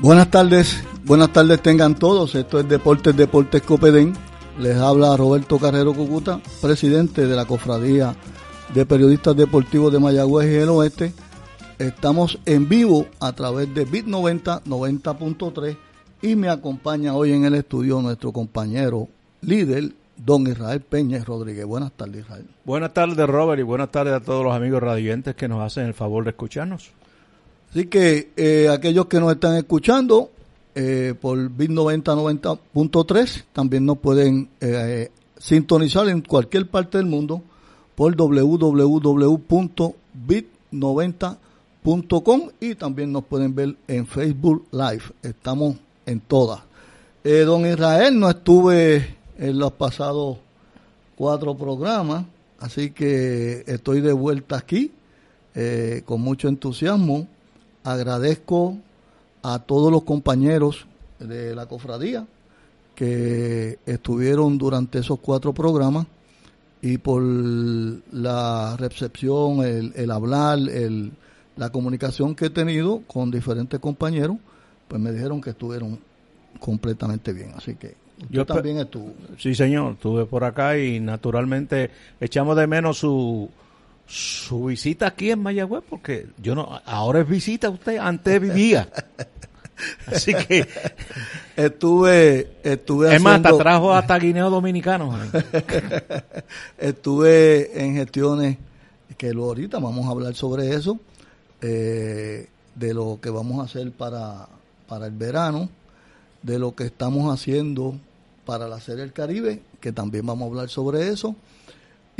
Buenas tardes, buenas tardes tengan todos. Esto es Deportes Deportes Copedén. Les habla Roberto Carrero Cucuta, presidente de la Cofradía de Periodistas Deportivos de Mayagüez y el Oeste. Estamos en vivo a través de Bit 90, 90.3 y me acompaña hoy en el estudio nuestro compañero líder, don Israel Peña Rodríguez. Buenas tardes, Israel. Buenas tardes, Robert, y buenas tardes a todos los amigos radiantes que nos hacen el favor de escucharnos. Así que eh, aquellos que nos están escuchando eh, por Bit 90 90.3 también nos pueden eh, sintonizar en cualquier parte del mundo por www.bit90.com y también nos pueden ver en Facebook Live. Estamos en todas. don Israel no estuve en los pasados cuatro programas, así que estoy de vuelta aquí con mucho entusiasmo agradezco a todos los compañeros de la cofradía que estuvieron durante esos cuatro programas y por la recepción, el, hablar, el, la comunicación que he tenido con diferentes compañeros, pues me dijeron que estuvieron completamente bien. Así que yo también estuve. Sí, señor, estuve por acá y naturalmente echamos de menos su su visita aquí en Mayagüez, porque yo no, ahora es visita usted, antes vivía. Así que estuve, estuve es más, trajo hasta guineo dominicano. estuve en gestiones que lo ahorita vamos a hablar sobre eso, eh, de lo que vamos a hacer para, para el verano, de lo que estamos haciendo para la Serie del Caribe, que también vamos a hablar sobre eso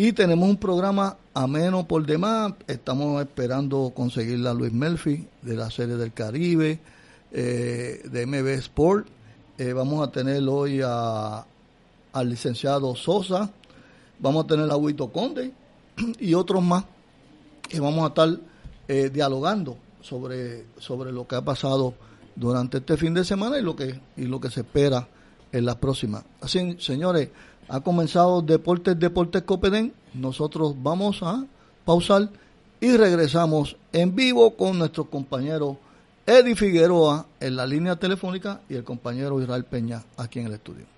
y tenemos un programa ameno por demás. Estamos esperando conseguir a Luis Melfi de la Serie del Caribe, eh, de MB Sport. Eh, vamos a tener hoy a, al licenciado Sosa. Vamos a tener a Huito Conde y otros más. Y vamos a estar eh, dialogando sobre, sobre lo que ha pasado durante este fin de semana y lo que, y lo que se espera en las próximas. Así, señores, ha comenzado Deportes Deportes Copedén. Nosotros vamos a pausar y regresamos en vivo con nuestro compañero Eddie Figueroa en la línea telefónica y el compañero Israel Peña aquí en el estudio.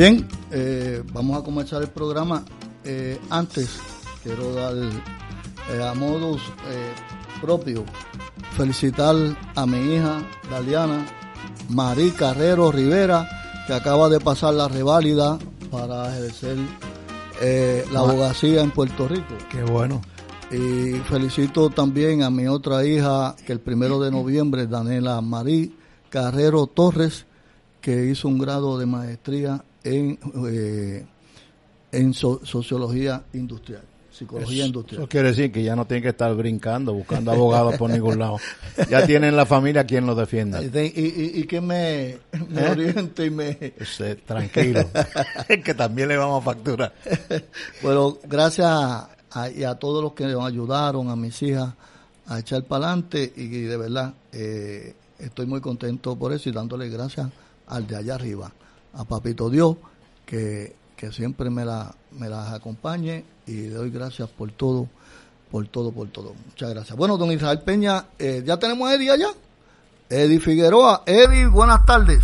Bien, eh, vamos a comenzar el programa. Eh, antes, quiero dar eh, a modos propios felicitar a mi hija Daliana Marí Carrero Rivera, que acaba de pasar la reválida para ejercer la abogacía en Puerto Rico. Qué bueno. Y felicito también a mi otra hija, que el primero de noviembre, Daniela Marí Carrero Torres, que hizo un grado de maestría en, eh, en so- sociología industrial, psicología industrial. Eso quiere decir que ya no tienen que estar brincando, buscando abogados por ningún lado. Ya tienen la familia quien los defienda. Y, y- y- y que me, me ¿Eh? oriente y me... Usted, tranquilo, que también le vamos a facturar. Bueno, gracias a, y a todos los que nos ayudaron, a mis hijas, a echar para adelante y, de verdad eh, estoy muy contento por eso y dándole gracias al de allá arriba, a Papito Dios, que, que siempre me, la, me las acompañe y le doy gracias por todo, por todo, por todo. Muchas gracias. Bueno, don Israel Peña, eh, ¿ya tenemos a Eddie allá? Eddie Figueroa. Eddie, buenas tardes.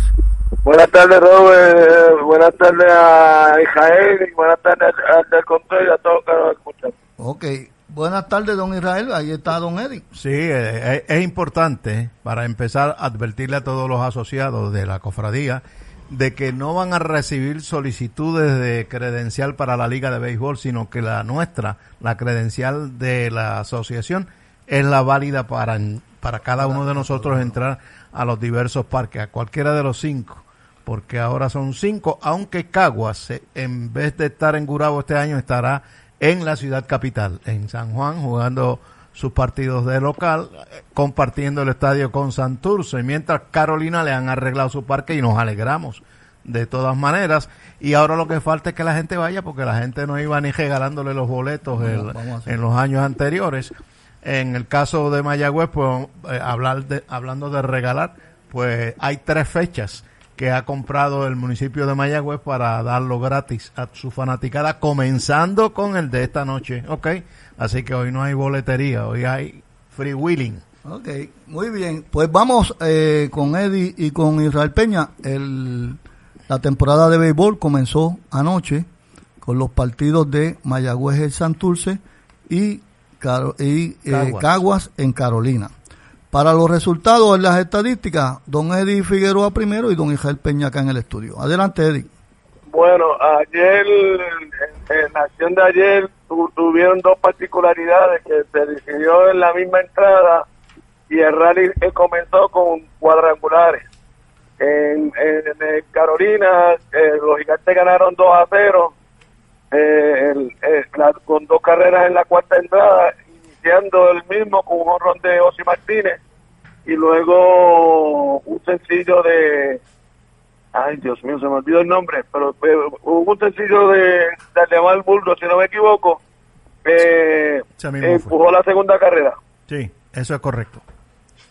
Buenas tardes, Robert. Eh, Buenas tardes a Israel y buenas tardes a- al control y a todos los que nos escuchan. Ok, buenas tardes, don Israel. Ahí está don Eddie. Sí, eh, es, es importante para empezar a advertirle a todos los asociados de la cofradía de que no van a recibir solicitudes de credencial para la liga de béisbol, sino que la nuestra, la credencial de la asociación, es la válida para, para cada uno de nosotros entrar a los diversos parques, a cualquiera de los cinco, porque ahora son cinco, aunque Caguas, eh, en vez de estar en Gurabo este año, estará en la ciudad capital, en San Juan, jugando sus partidos de local, eh, compartiendo el estadio con Santurce, mientras Carolina le han arreglado su parque y nos alegramos de todas maneras. Y ahora lo que falta es que la gente vaya, porque la gente no iba ni regalándole los boletos el- en los años anteriores. En el caso de Mayagüez, pues eh, hablar de, hablando de regalar, pues hay tres fechas que ha comprado el municipio de Mayagüez para darlo gratis a su fanaticada, comenzando con el de esta noche, ¿ok? Así que hoy no hay boletería, hoy hay free wheeling. Ok, muy bien. Pues vamos eh, con Eddie y con Israel Peña. El, la temporada de béisbol comenzó anoche con los partidos de Mayagüez y Santurce y, Caro- y eh, Caguas. Caguas en Carolina. Para los resultados en las estadísticas, don Eddie Figueroa primero y don Israel Peña acá en el estudio. Adelante, Eddie. Bueno, ayer, en, la acción de ayer, tu- tuvieron dos particularidades que se decidió en la misma entrada y el rally eh, comenzó con cuadrangulares. En, en- en Carolina, eh, los gigantes ganaron 2 a 0 eh, el- eh, la- con dos carreras en la cuarta entrada, iniciando el mismo con un honrón de Osi Martínez y luego un sencillo de ay Dios mío se me olvidó el nombre pero eh, hubo un sencillo de, de Alemán Burgo si no me equivoco eh, fue. empujó la segunda carrera Sí, eso es correcto.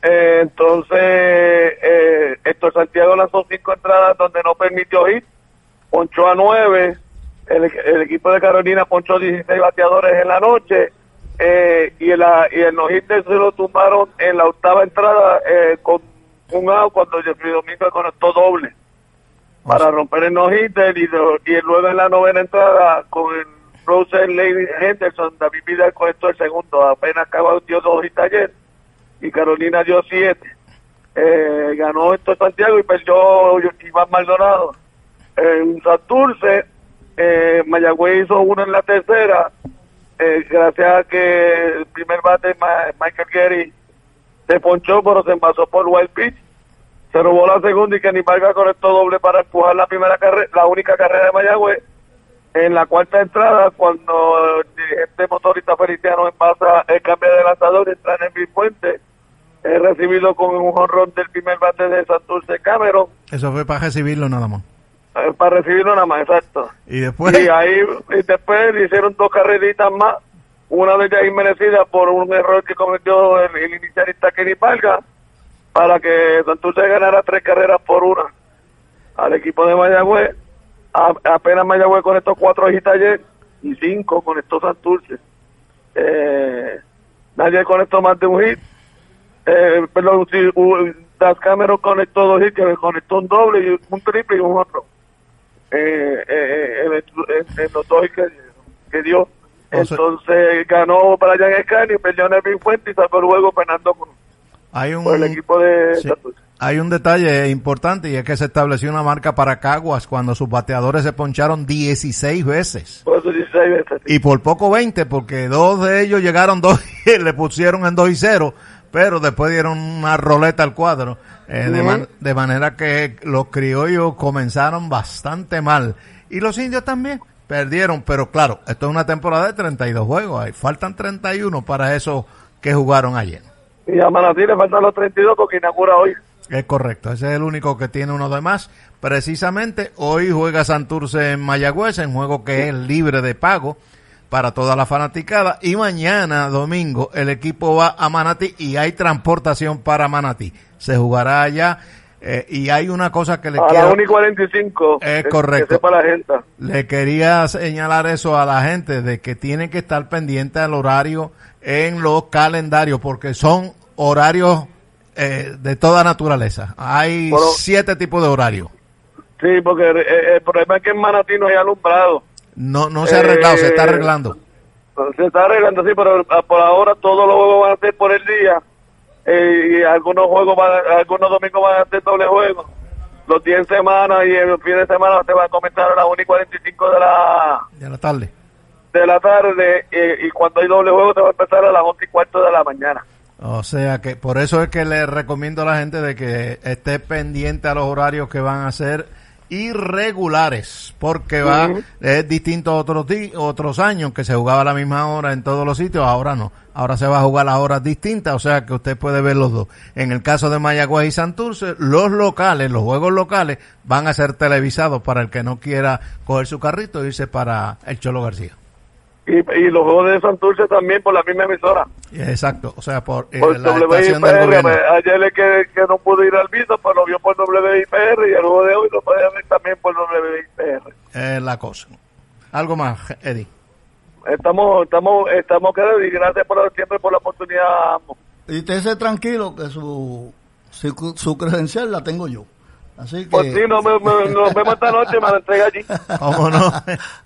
eh, entonces eh, Héctor Santiago lanzó cinco entradas donde no permitió hit ponchó a nueve el, equipo de Carolina ponchó 16 bateadores en la noche eh, y, el, y el no hit se lo tumbaron en la octava entrada eh, con un out cuando Jeffrey Domingo conectó doble. Para romper el no hitter y, luego en la novena entrada con el Rose Lady Henderson David Vidal conectó el segundo. Apenas acaba dio dos hits ayer y Carolina dio siete. Eh, ganó esto Santiago y perdió Iván Maldonado. En Santurce eh, Mayagüez hizo uno en la tercera eh, gracias a que el primer bate Michael Gary se ponchó pero se envasó por wild pitch se robó la segunda y Kenny Vargas conectó doble para empujar la primera carrera, la única carrera de Mayagüez. En la cuarta entrada, cuando el dirigente motorista Feliciano envasa el cambio de lanzador entra en el puente, es recibido con un jonrón del primer bate de Santurce Cameron, Eso fue para recibirlo nada más. Eh, para recibirlo nada más, exacto. Y después, Y ahí y después le hicieron dos carreritas más, una de ellas inmerecida por un error que cometió el, el inicialista Kenny Vargas, para que Santurce ganara tres carreras por una al equipo de Mayagüez. A- apenas Mayagüez conectó cuatro hijitas ayer y cinco conectó Santurce. Eh, nadie conectó más de un hit. Eh, perdón, sí, u- Das Cameron conectó dos hits, que conectó un doble y un triple y un otro. Eh, eh, en, en- los dos que, que dio. Sea- Entonces ganó Brian Escani, perdió Nervin Fuente y sacó el juego Fernando Cruz Hay un, por el equipo de sí, hay un detalle importante y es que se estableció una marca para Caguas cuando sus bateadores se poncharon 16 veces. Por eso 16 veces. Y por poco 20, porque dos de ellos llegaron dos y le pusieron en 2 y 0, pero después dieron una roleta al cuadro. eh, de, Ujú. man- de manera que los criollos comenzaron bastante mal. Y los indios también perdieron, pero claro, esto es una temporada de 32 juegos, ahí faltan 31 para esos que jugaron ayer. Y a Manatí le faltan los 32 porque inaugura hoy. Es correcto, ese es el único que tiene uno de más. Precisamente hoy juega Santurce en Mayagüez, en juego que es libre de pago para toda la fanaticada. Y mañana, domingo, el equipo va a Manatí y hay transportación para Manatí. Se jugará allá eh, y hay una cosa que le A la quiero... 1 y 45. Es que- correcto. Que sepa la gente. Le quería señalar eso a la gente de que tienen que estar pendiente al horario en los calendarios porque son horarios eh, de toda naturaleza. Hay Bueno. siete tipos de horarios. Sí, porque eh, el problema es que en Manatí no hay alumbrado. No, no se ha arreglado, se está Eh, arreglando. Se está arreglando, sí, pero ah, por ahora todos los juegos van a ser por el día. eh, y algunos juegos, van, algunos domingos van a ser doble juego. Los 10 semanas y el fin de semana se va a comenzar a las 1 y 45 de la, De la tarde. de la tarde. eh, y cuando hay doble juego se va a empezar a las 11 y cuarto de la mañana. O sea que por eso es que le recomiendo a la gente de que esté pendiente a los horarios que van a ser irregulares, porque va es distinto a otros otros años que se jugaba a la misma hora en todos los sitios, ahora no. Ahora se va a jugar a horas distintas, o sea que usted puede ver los dos. En el caso de Mayagüez y Santurce, los locales, los juegos locales van a ser televisados para el que no quiera coger su carrito e irse para el Cholo García. Y, y los juegos de Santurce también por la misma emisora. Exacto, o sea, por, eh, Por la estación del WIPR. gobierno. pues, Ayer le que, que no pudo ir al viso, pues lo vio por WIPR y el juego de hoy lo puede ver también por WIPR. Es la cosa. Algo más, Eddie. Estamos, estamos, estamos queridos y gracias por siempre por la oportunidad. ambos. Y usted tranquilo que su, su, su credencial la tengo yo. Así que, Pues me, me- nos vemos esta noche, me la entrega allí. ¿Cómo no?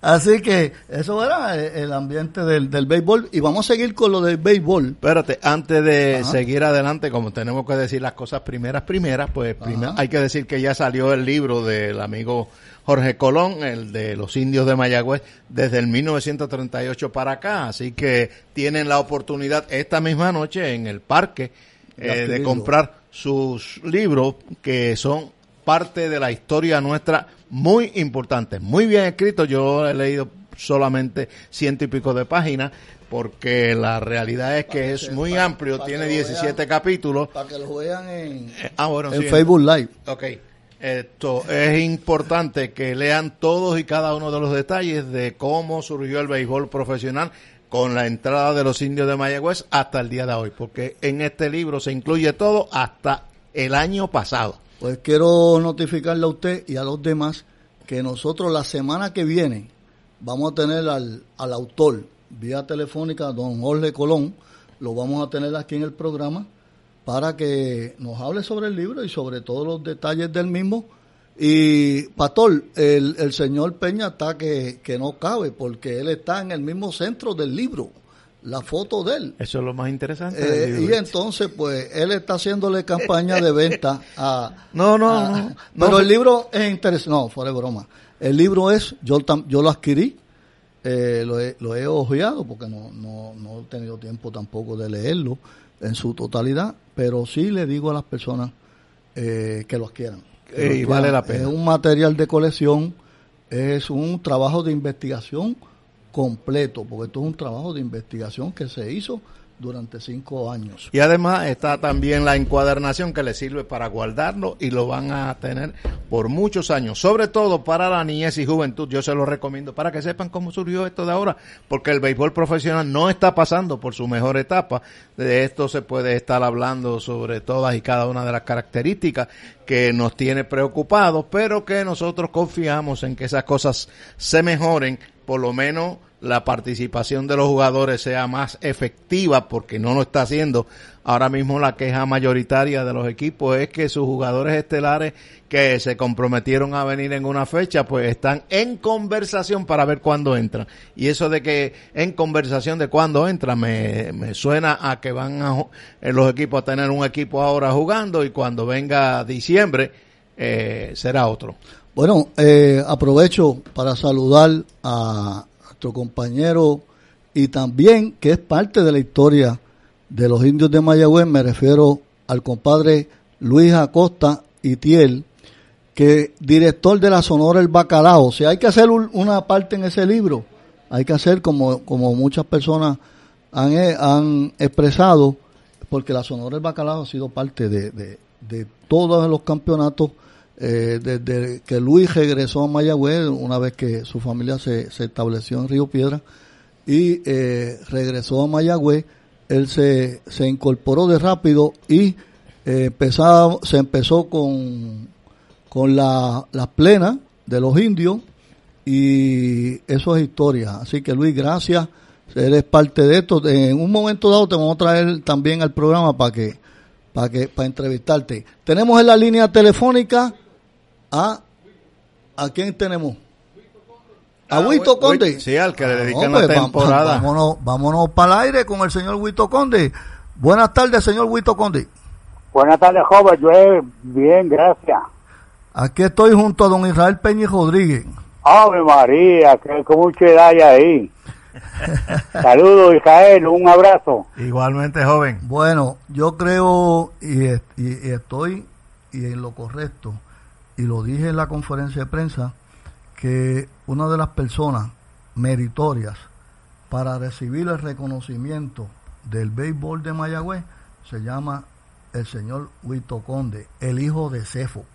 así que eso era el, ambiente del, del béisbol. Y vamos a seguir con lo del béisbol. Espérate, antes de Ajá. seguir adelante, como tenemos que decir las cosas primeras, primeras, pues primero hay que decir que ya salió el libro del amigo Jorge Colón, el de los indios de Mayagüez, desde el 1938 para acá. Así que tienen la oportunidad esta misma noche en el parque De eh, de comprar sus libros que son parte de la historia nuestra muy importante, muy bien escrito. Yo he leído solamente ciento y pico de páginas porque la realidad es que es muy para- amplio, para tiene que lo 17 vean. capítulos. Para que lo vean en, Eh, ah, bueno, en sí, Facebook Live. Ok. Esto es importante que lean todos y cada uno de los detalles de cómo surgió el béisbol profesional con la entrada de los indios de Mayagüez hasta el día de hoy, porque en este libro se incluye todo hasta el año pasado. Pues quiero notificarle a usted y a los demás que nosotros la semana que viene vamos a tener al, al autor vía telefónica, don Jorge Colón, lo vamos a tener aquí en el programa para que nos hable sobre el libro y sobre todos los detalles del mismo. Y, Pastor, el, el señor Peña está que, que no cabe porque él está en el mismo centro del libro, la foto de él. Eso es lo más interesante. Eh, y libro. entonces, pues, él está haciéndole campaña de venta a... No, no, a- no. Pero No, el libro es interesante. No, fuera de broma. El libro es, yo, tam- yo lo adquirí, eh, lo, he, lo he ojeado porque no, no, no he tenido tiempo tampoco de leerlo en su totalidad, pero sí le digo a las personas eh, que lo adquieran. que lo Y vale la pena. Es un material de colección, es un trabajo de investigación completo, porque esto es un trabajo de investigación que se hizo durante cinco años. Y además está también la encuadernación que le sirve para guardarlo y lo van a tener por muchos años, sobre todo para la niñez y juventud. Yo se lo recomiendo para que sepan cómo surgió esto de ahora, porque el béisbol profesional no está pasando por su mejor etapa. De esto se puede estar hablando sobre todas y cada una de las características que nos tiene preocupados, pero que nosotros confiamos en que esas cosas se mejoren por lo menos la participación de los jugadores sea más efectiva, porque no lo está haciendo. Ahora mismo la queja mayoritaria de los equipos es que sus jugadores estelares que se comprometieron a venir en una fecha, pues están en conversación para ver cuándo entran. Y eso de que en conversación de cuándo entran, me, me suena a que van a, eh, los equipos a tener un equipo ahora jugando y cuando venga diciembre eh, será otro. Bueno, eh, aprovecho para saludar a nuestro compañero y también que es parte de la historia de los indios de Mayagüez, me refiero al compadre Luis Acosta Itiel, que director de la Sonora El Bacalao. O sea, hay que hacer una parte en ese libro, hay que hacer como, como muchas personas han, eh, han expresado, porque la Sonora El Bacalao ha sido parte de, de, todos los campeonatos eh, desde que Luis regresó a Mayagüez, una vez que su familia se, se estableció en Río Piedra, y eh, regresó a Mayagüez él se, se incorporó de rápido y eh, se empezó con, con la, las plenas de los indios y eso es historia. Así que Luis, gracias, eres parte de esto. En un momento dado te vamos a traer también al programa para que, para que, para entrevistarte. Tenemos en la línea telefónica a, ¿a quién tenemos? A ah, Huito Conde. Sí, al que le dedican la temporada. Vámonos, vámonos para el aire con el señor Huito Conde. Buenas tardes, señor Huito Conde. Buenas tardes, joven. Yo bien, gracias. Aquí estoy junto a don Israel Peña Rodríguez. Ave María, que con mucha edad hay ahí. Saludos, Israel, un abrazo. Igualmente, joven. Bueno, yo creo y, y estoy y en lo correcto, y lo dije en la conferencia de prensa, que una de las personas meritorias para recibir el reconocimiento del béisbol de Mayagüez se llama el señor Huito Conde, el hijo de Cefo.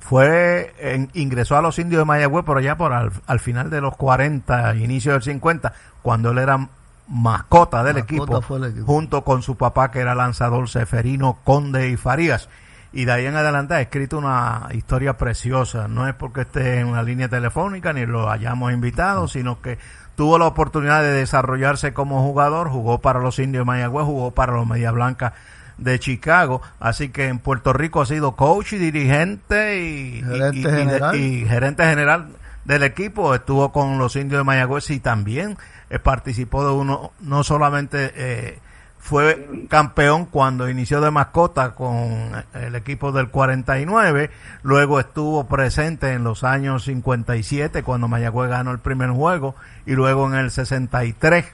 Fue, ingresó a los indios de Mayagüez, pero ya por al, final de los 40, inicio del 50, cuando él era mascota del equipo, junto con su papá que era lanzador Seferino Conde y Farías y de ahí en adelante ha escrito una historia preciosa. No es porque esté en una línea telefónica ni lo hayamos invitado, sino que tuvo la oportunidad de desarrollarse como jugador, jugó para los Indios de Mayagüez, jugó para los Media Blanca de Chicago, así que en Puerto Rico ha sido coach y dirigente y gerente, general. y gerente general del equipo, estuvo con los Indios de Mayagüez y también eh, participó de uno, no solamente eh, fue campeón cuando inició de mascota con el equipo del 49, luego estuvo presente en los años 57 cuando Mayagüez ganó el primer juego y luego en el 63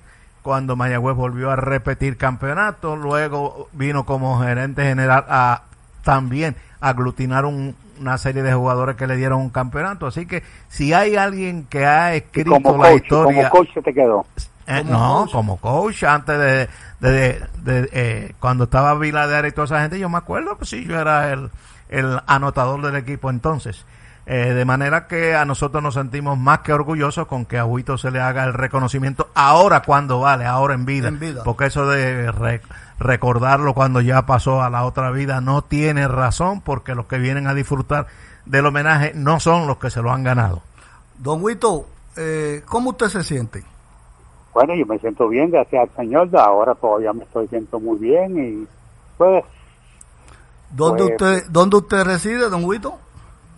cuando Mayagüez volvió a repetir campeonato, luego vino como gerente general a también aglutinar una serie de jugadores que le dieron un campeonato, así que si hay alguien que ha escrito la historia como coach te quedó eh, no, como coach, antes de, de, eh, cuando estaba Vilader y toda esa gente, yo me acuerdo, pues sí, yo era el, el anotador del equipo entonces. Eh, de manera que a nosotros nos sentimos más que orgullosos con que a Huito se le haga el reconocimiento ahora cuando vale, ahora en vida. Porque eso de recordarlo cuando ya pasó a la otra vida no tiene razón porque los que vienen a disfrutar del homenaje no son los que se lo han ganado. Don Huito, eh, ¿cómo usted se siente? Bueno, yo me siento bien, gracias al Señor, ahora todavía me estoy siento muy bien y pues... ¿Dónde, pues, usted, ¿dónde usted reside, don Huito?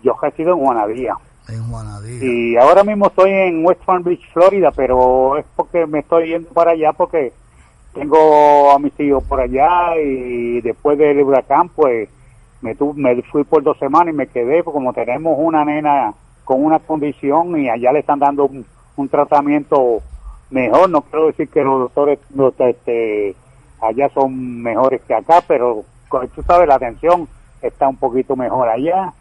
Yo resido en Juanadía. En Juanadía. Y ahora mismo estoy en West Palm Beach, Florida, pero es porque me estoy yendo para allá porque tengo a mis hijos por allá y después del huracán pues me, me fui por dos semanas y me quedé, porque como tenemos una nena con una condición y allá le están dando un tratamiento mejor, no quiero decir que los doctores este, allá son mejores que acá, pero tú sabes, la atención está un poquito mejor allá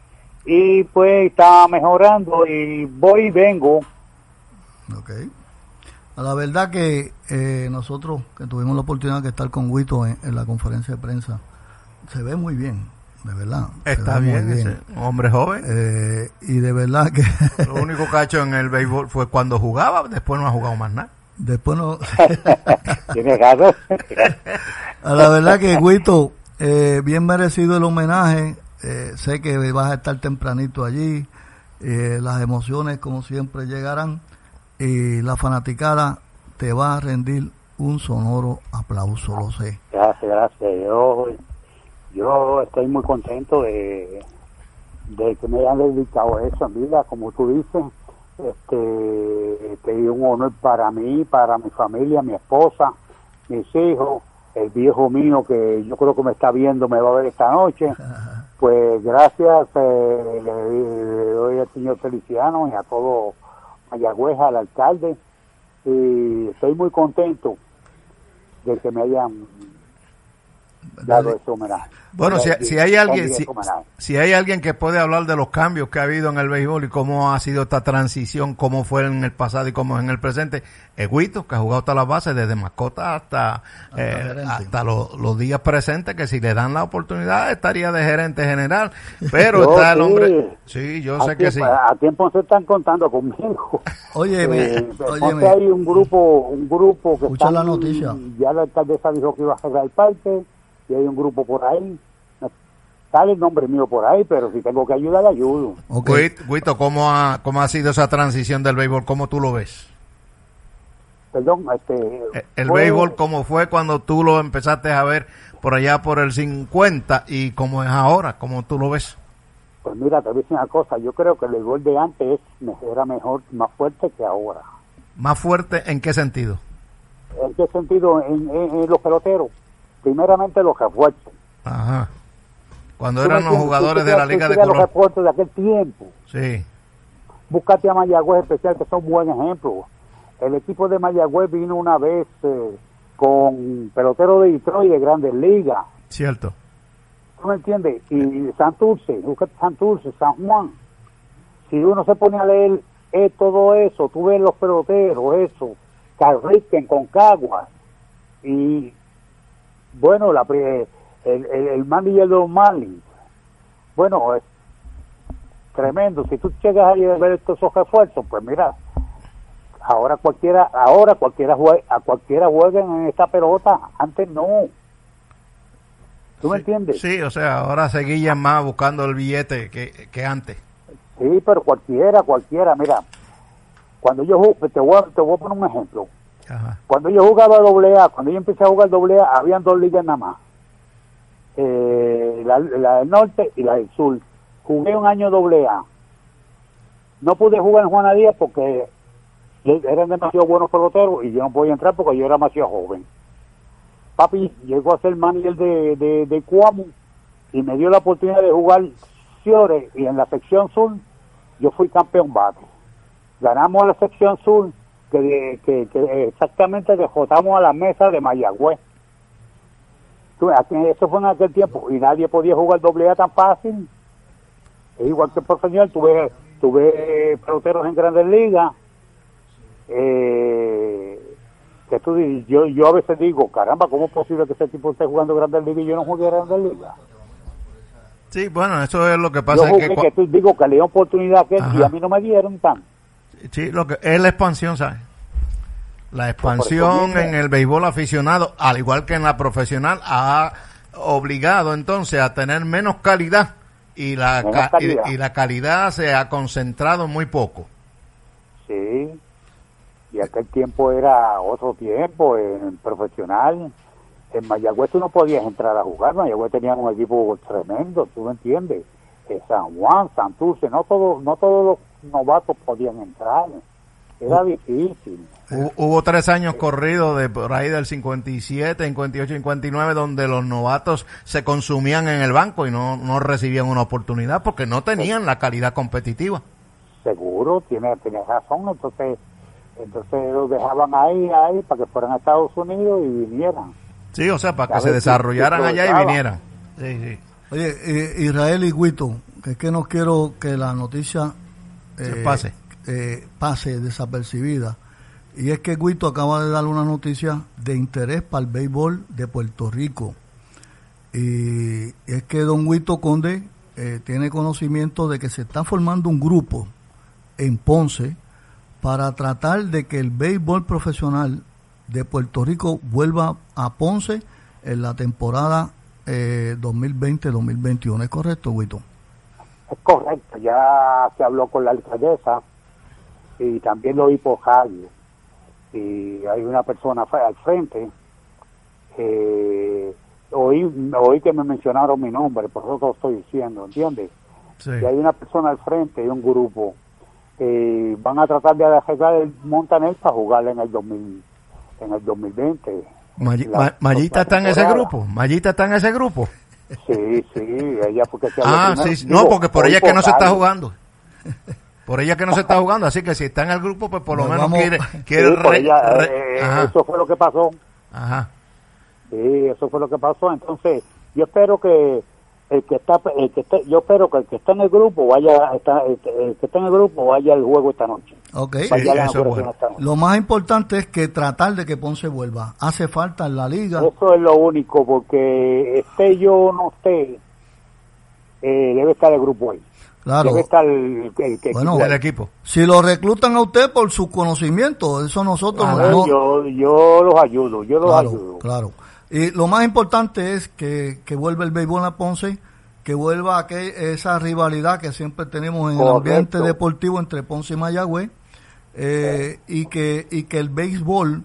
y pues está mejorando y voy y vengo. Ok. A la verdad que eh, nosotros que tuvimos la oportunidad de estar con Huito en, la conferencia de prensa, se ve muy bien, de verdad. Está bien, hombre joven. Eh, y de verdad que... Lo único que ha hecho en el béisbol fue cuando jugaba, después no ha jugado más nada. Después no. Tiene ganas. a la verdad que, Guito, eh, bien merecido el homenaje. Eh, sé que vas a estar tempranito allí. Eh, las emociones, como siempre, llegarán. y la fanaticada te va a rendir un sonoro aplauso, lo sé. Gracias, gracias. Yo, yo estoy muy contento de, de que me hayan dedicado eso vida, como tú dices. Este, es un honor para mí, para mi familia, mi esposa, mis hijos, el viejo mío que yo creo que me está viendo, me va a ver esta noche. Pues gracias, eh, le, doy al señor Feliciano y a todo Mayagüez, al alcalde, y estoy muy contento de que me hayan Bueno, si, si hay alguien si, si, hay alguien que puede hablar de los cambios que ha habido en el béisbol y cómo ha sido esta transición, cómo fue en el pasado y cómo es en el presente, es Guito, que ha jugado hasta las bases, desde mascota hasta, eh, hasta los días presentes, que si le dan la oportunidad estaría de gerente general. Pero está el hombre. Sí, yo sé que sí. A tiempo se están contando conmigo. Oye, eh, oye hay un grupo, un grupo que está. la noticia. Ya la alcaldesa dijo que iba a cerrar el parque y hay un grupo por ahí. Sale el nombre mío por ahí, pero si tengo que ayudar, ayudo. Okay. Guito, ¿cómo ha, ¿cómo ha sido esa transición del béisbol? ¿Cómo tú lo ves? Perdón, este... Eh, el, béisbol, ¿cómo fue cuando tú lo empezaste a ver por allá por el 50 y cómo es ahora? ¿Cómo tú lo ves? Pues mira, te voy a decir una cosa. Yo creo que el béisbol de antes era mejor, más fuerte que ahora. ¿Más fuerte en qué sentido? ¿En qué sentido? en los peloteros primeramente los refuerzos. Ajá. Cuando eran los jugadores de la Liga de Color. los refuerzos de aquel tiempo. Sí. Búscate a Mayagüez especial, que son buen ejemplo. El equipo de Mayagüez vino una vez eh, con pelotero de Detroit de Grandes Ligas. Cierto. ¿Tú me entiendes? Y Santurce, búscate Santurce, San Juan. Si uno se pone a leer eh, todo eso, tú ves los peloteros, eso, Carriquen con Caguas, y bueno, la, el, el, el manager de Marlins, bueno, es tremendo. Si tú llegas a ver estos refuerzos, pues mira, ahora cualquiera, ahora cualquiera juega, a cualquiera juegan en esta pelota, antes no. ¿Tú me entiendes? Sí, o sea, ahora seguían más buscando el billete que, que antes. Sí, pero cualquiera, cualquiera, mira, cuando yo te voy te voy a poner un ejemplo. Cuando yo jugaba doble A, cuando yo empecé a jugar doble A, habían dos ligas nada más. Eh, la, del norte y la del sur. Jugué un año doble A. No pude jugar en Juana Díaz porque eran demasiado buenos peloteros y yo no podía entrar porque yo era demasiado joven. Papi llegó a ser manager de, de, y me dio la oportunidad de jugar Ciore y en la sección sur yo fui campeón bate. Ganamos la sección sur que, que, que exactamente dejotamos a la mesa de Mayagüez. Eso fue en aquel tiempo y nadie podía jugar doble A tan fácil. Es igual que profesional, tuve, tuve peloteros en grandes ligas. Eh, que tú, yo, yo a veces digo, caramba, ¿cómo es posible que ese tipo esté jugando grandes ligas y yo no juegue grandes ligas? Sí, bueno, eso es lo que pasa. Yo que, que tú digo que le dio oportunidad que y a mí no me dieron tan. Sí, lo que es la expansión, ¿sabes? La expansión en el béisbol aficionado, al igual que en la profesional, ha obligado entonces a tener menos calidad y la, Y, la calidad se ha concentrado muy poco. Sí, y aquel tiempo era otro tiempo en profesional. En Mayagüez tú no podías entrar a jugar, Mayagüez tenía un equipo tremendo, tú me entiendes. San Juan, Santurce, no todos, no todos los novatos podían entrar. Era difícil. Hubo tres años corridos de por ahí del 57, 58, 59, donde los novatos se consumían en el banco y no, no recibían una oportunidad porque no tenían la calidad competitiva. Seguro, tiene, tiene razón. Entonces, entonces los dejaban ahí, ahí, para que fueran a Estados Unidos y vinieran. Sí, o sea, para que se desarrollaran allá y vinieran. Sí, sí. Oye, eh, Israel y Guito, que es que no quiero que la noticia se pase eh, pase desapercibida. Y es que Guito acaba de dar una noticia de interés para el béisbol de Puerto Rico. Y es que don Guito Conde eh, tiene conocimiento de que se está formando un grupo en Ponce para tratar de que el béisbol profesional de Puerto Rico vuelva a Ponce en la temporada eh, 2020-2021. ¿Es correcto, Guito? Es correcto, ya se habló con la alcaldesa y también lo oí por radio. Y hay una persona al frente. Eh, oí, oí que me mencionaron mi nombre, por eso lo estoy diciendo, ¿entiendes? Sí. Y hay una persona al frente y un grupo. eh, van a tratar de arreglar el Montaner para jugar en el 2000, en el 2020. May- La- Ma- Mayita está en ese grupo. Mayita está en ese grupo. Sí, sí, ella porque se Ah, sí, sí. No, porque por ella es que no se está jugando. Por ella es que no se está jugando. Así que si está en el grupo, pues por lo Nos menos vamos- quiere. Sí, quiere re- ella, re- eh, Ajá, eso fue lo que pasó. ajá. Sí, eso fue lo que pasó. Entonces, yo espero que el que está, el que esté, yo espero que el que está en el grupo vaya, está, el, que- el que está en el grupo vaya al juego esta noche. Ok. Sí, Vaya a la eso es inauguración bueno. esta noche. Lo más importante es que tratar de que Ponce vuelva. Hace falta en la liga. Eso es lo único, porque esté yo o no esté, eh, debe estar el grupo ahí. Claro. Debe estar el, Bueno, El equipo. Si lo reclutan a usted por su conocimiento, eso nosotros no- ver, no, yo, yo los ayudo, yo los claro, ayudo. claro. Y lo más importante es que, que vuelva el béisbol a Ponce, que vuelva aquel- esa rivalidad que siempre tenemos en el ambiente deportivo entre Ponce y Mayagüez, eh, y, que, y que el béisbol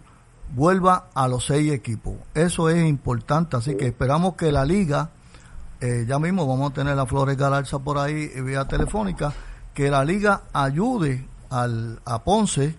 vuelva a los seis equipos. Eso es importante, así que esperamos que la liga, eh, ya mismo vamos a tener a Flores Galarza por ahí vía telefónica, que la liga ayude al, a Ponce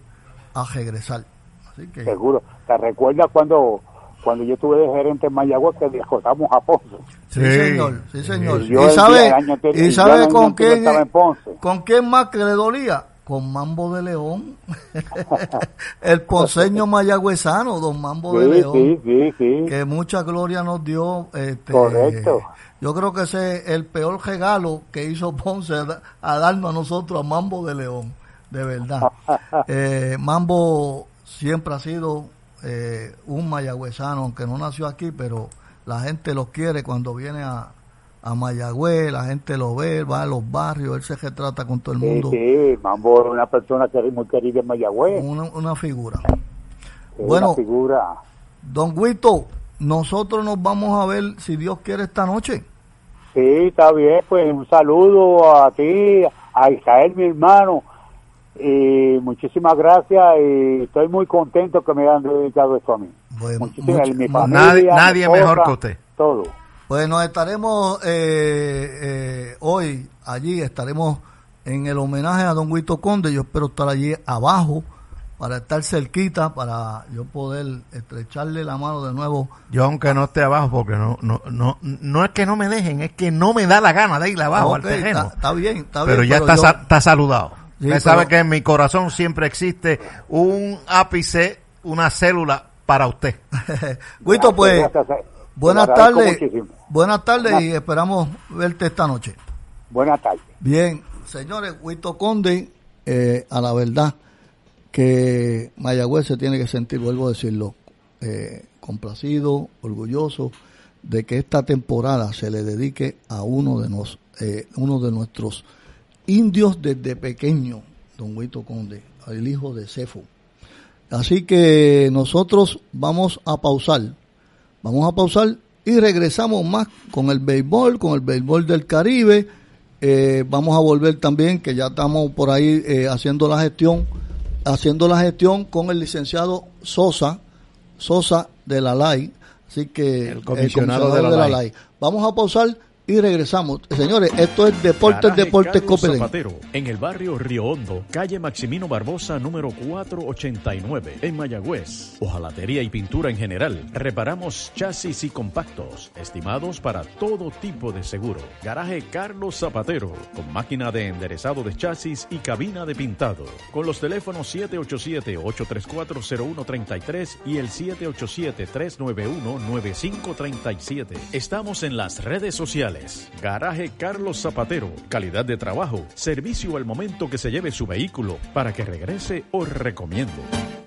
a regresar. Así que, Seguro. ¿Te recuerdas cuando cuando yo estuve de gerente en Mayagüez que descotamos a Ponce? Sí, Sí. señor, sí, señor. ¿Y sabe, anterior- y sabe con quién, estaba en Ponce. con quién más que le dolía? Con Mambo de León. el ponceño mayagüezano, don Mambo de León. sí, sí, sí. Que mucha gloria nos dio. Este, Correcto. Yo creo que ese es el peor regalo que hizo Ponce a, a darnos a nosotros a Mambo de León. De verdad. Eh, Mambo siempre ha sido eh, un mayagüezano, aunque no nació aquí, pero la gente lo quiere cuando viene a, a Mayagüez, la gente lo ve, va a los barrios, él se retrata con todo el Sí, mundo. sí, Mambo es una persona que es muy querida en Mayagüez. Una, una figura. es bueno. una figura. Don Guito, nosotros nos vamos a ver, si Dios quiere, esta noche. Sí, está bien, pues un saludo a ti, a Israel, mi hermano. Y muchísimas gracias y estoy muy contento que me hayan dedicado esto a mí. Muchísimas mi familia, Nadie- mi mejor que usted. Todo. Pues nos estaremos eh, eh, hoy allí, estaremos en el homenaje a Don Guito Conde. Yo espero estar allí abajo para estar cerquita, para yo poder estrecharle la mano de nuevo. Yo aunque no esté abajo, porque no, no, no, no es que no me dejen, es que no me da la gana de ir abajo al Ok, terreno. está, está bien, está pero bien. ya está, yo- sa- está saludado. Sí, Usted sabe que en mi corazón siempre existe un ápice, una célula para usted. Guito, pues, buenas tardes. muchísimo. Buenas tardes y esperamos verte esta noche. Buenas tardes. Bien, señores, Huito Conde, eh, a la verdad que Mayagüez se tiene que sentir, vuelvo a decirlo, eh, complacido, orgulloso de que esta temporada se le dedique a uno de, nos, eh, uno de nuestros indios desde pequeño, don Huito Conde, el hijo de Cefo. Así que nosotros vamos a pausar, vamos a pausar y regresamos más con el béisbol, con el béisbol del Caribe. Eh, vamos a volver también, que ya estamos por ahí eh, haciendo la gestión, haciendo la gestión con el licenciado Sosa, Sosa de la LAI, así que El comisionado de la LAI. LAI. Vamos a pausar y regresamos. Señores, esto es Deportes, Garaje Deportes Carlos Copedén. Zapatero, en el barrio Río Hondo, calle Maximino Barbosa, número 489, en Mayagüez. Hojalatería y pintura en general. Reparamos chasis y compactos, estimados para todo tipo de seguro. Garaje Carlos Zapatero, con máquina de enderezado de chasis y cabina de pintado. Con los teléfonos 787-834-0133 y el 787-391-9537. Estamos en las redes sociales. Garaje Carlos Zapatero. Calidad de trabajo. Servicio al momento que se lleve su vehículo para que regrese o recomiende.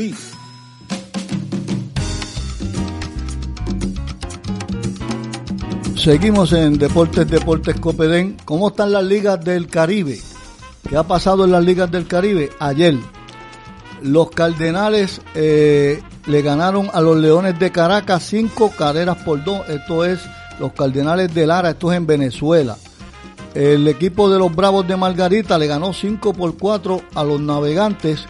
Seguimos en Deportes Deportes Copedén. ¿Cómo están las ligas del Caribe? ¿Qué ha pasado en las ligas del Caribe? Ayer los Cardenales eh, le ganaron a los Leones de Caracas cinco carreras por dos. Esto es los Cardenales de Lara, esto es en Venezuela. El equipo de los Bravos de Margarita le ganó 5 por 4 a los Navegantes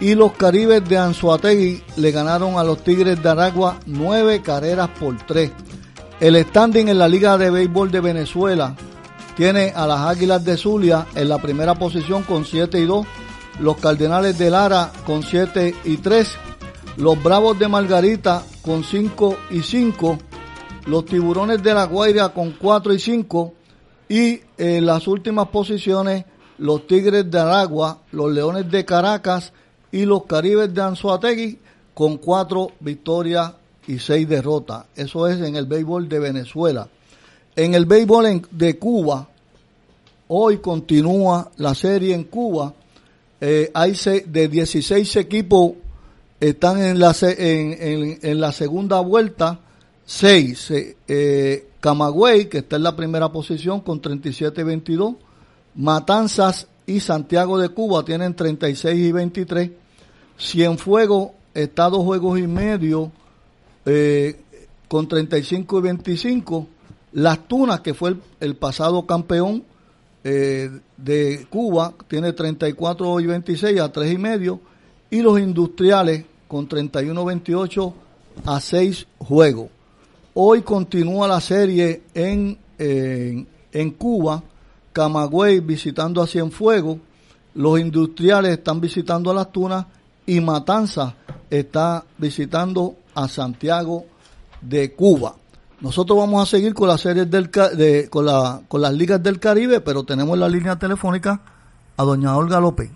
y los Caribes de Anzuategui le ganaron a los Tigres de Aragua nueve carreras por tres. El standing en la Liga de Béisbol de Venezuela tiene a las Águilas de Zulia en la primera posición con 7 y 2, los Cardenales de Lara con 7 y 3, los Bravos de Margarita con 5 y 5, los Tiburones de la Guaira con 4 y 5 y en las últimas posiciones los Tigres de Aragua, los Leones de Caracas y los Caribes de Anzuategui con cuatro victorias y seis derrotas. Eso es en el béisbol de Venezuela. En el béisbol de Cuba, hoy continúa la serie en Cuba. Eh, hay de 16 equipos están en la, en, en, la segunda vuelta. Seis. Eh, Camagüey, que está en la primera posición con 37-22. Matanzas y Santiago de Cuba tienen 36 y 23. Cienfuegos está dos juegos y medio eh, con 35 y 25. Las Tunas, que fue el, pasado campeón eh, de Cuba, tiene 34 y 26 a 3 y medio. Y los industriales con 31-28 a 6 juegos. Hoy continúa la serie en, en Cuba. Camagüey visitando a Cienfuegos. Los industriales están visitando a las Tunas y Matanza está visitando a Santiago de Cuba. Nosotros vamos a seguir con las series del de, con, la, con las ligas del Caribe, pero tenemos la línea telefónica a doña Olga López.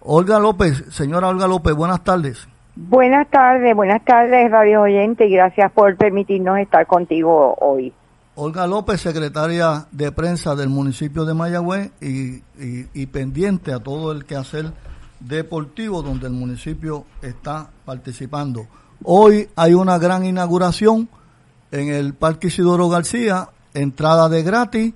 Olga López, señora Olga López, buenas tardes. Buenas tardes, buenas tardes, radio oyente, y gracias por permitirnos estar contigo hoy. Olga López, secretaria de prensa del municipio de Mayagüez y, y, y pendiente a todo el quehacer deportivo donde el municipio está participando. Hoy hay una gran inauguración en el Parque Isidoro García, entrada de gratis,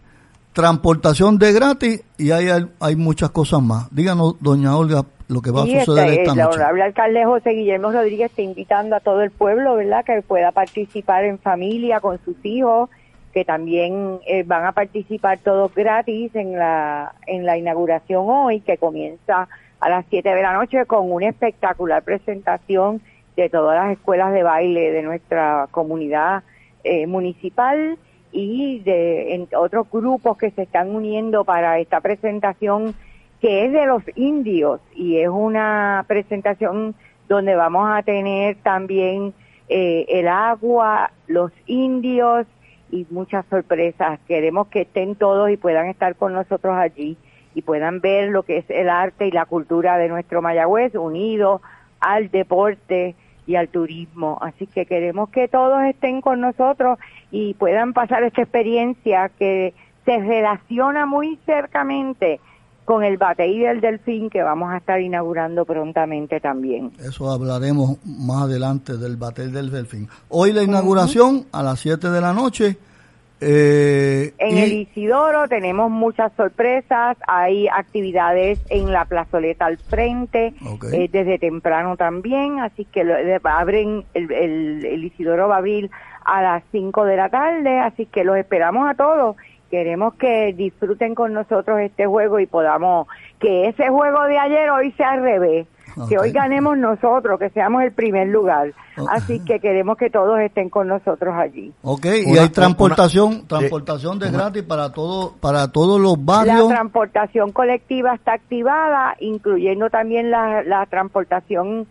transportación de gratis y hay, hay muchas cosas más. Díganos, doña Olga, lo que va a suceder esta el honorable alcalde José Guillermo Rodríguez está invitando a todo el pueblo, ¿verdad?, que pueda participar en familia con sus hijos, que también eh, van a participar todos gratis en la, en la inauguración hoy, que comienza a las 7 de la noche con una espectacular presentación de todas las escuelas de baile de nuestra comunidad eh, municipal y de otros grupos que se están uniendo para esta presentación que es de los indios y es una presentación donde vamos a tener también eh, el agua, los indios y muchas sorpresas. Queremos que estén todos y puedan estar con nosotros allí y puedan ver lo que es el arte y la cultura de nuestro Mayagüez unido al deporte y al turismo. Así que queremos que todos estén con nosotros y puedan pasar esta experiencia que se relaciona muy cercamente con el Batey del Delfín que vamos a estar inaugurando prontamente también. Eso hablaremos más adelante del Batey del Delfín. Hoy la inauguración a las 7 de la noche. Eh, en y- el Isidoro tenemos muchas sorpresas, hay actividades en la plazoleta al frente, eh, desde temprano también, así que lo- abren, el, el, el Isidoro va a abrir a las 5 de la tarde, así que los esperamos a todos. Queremos que disfruten con nosotros este juego y podamos, que ese juego de ayer hoy sea al revés, que hoy ganemos nosotros, que seamos el primer lugar. Así que queremos que todos estén con nosotros allí. Ok, y Una- hay transportación, una- transportación de una- gratis para todo, para todos los La barrios. transportación colectiva está activada, incluyendo también la, la transportación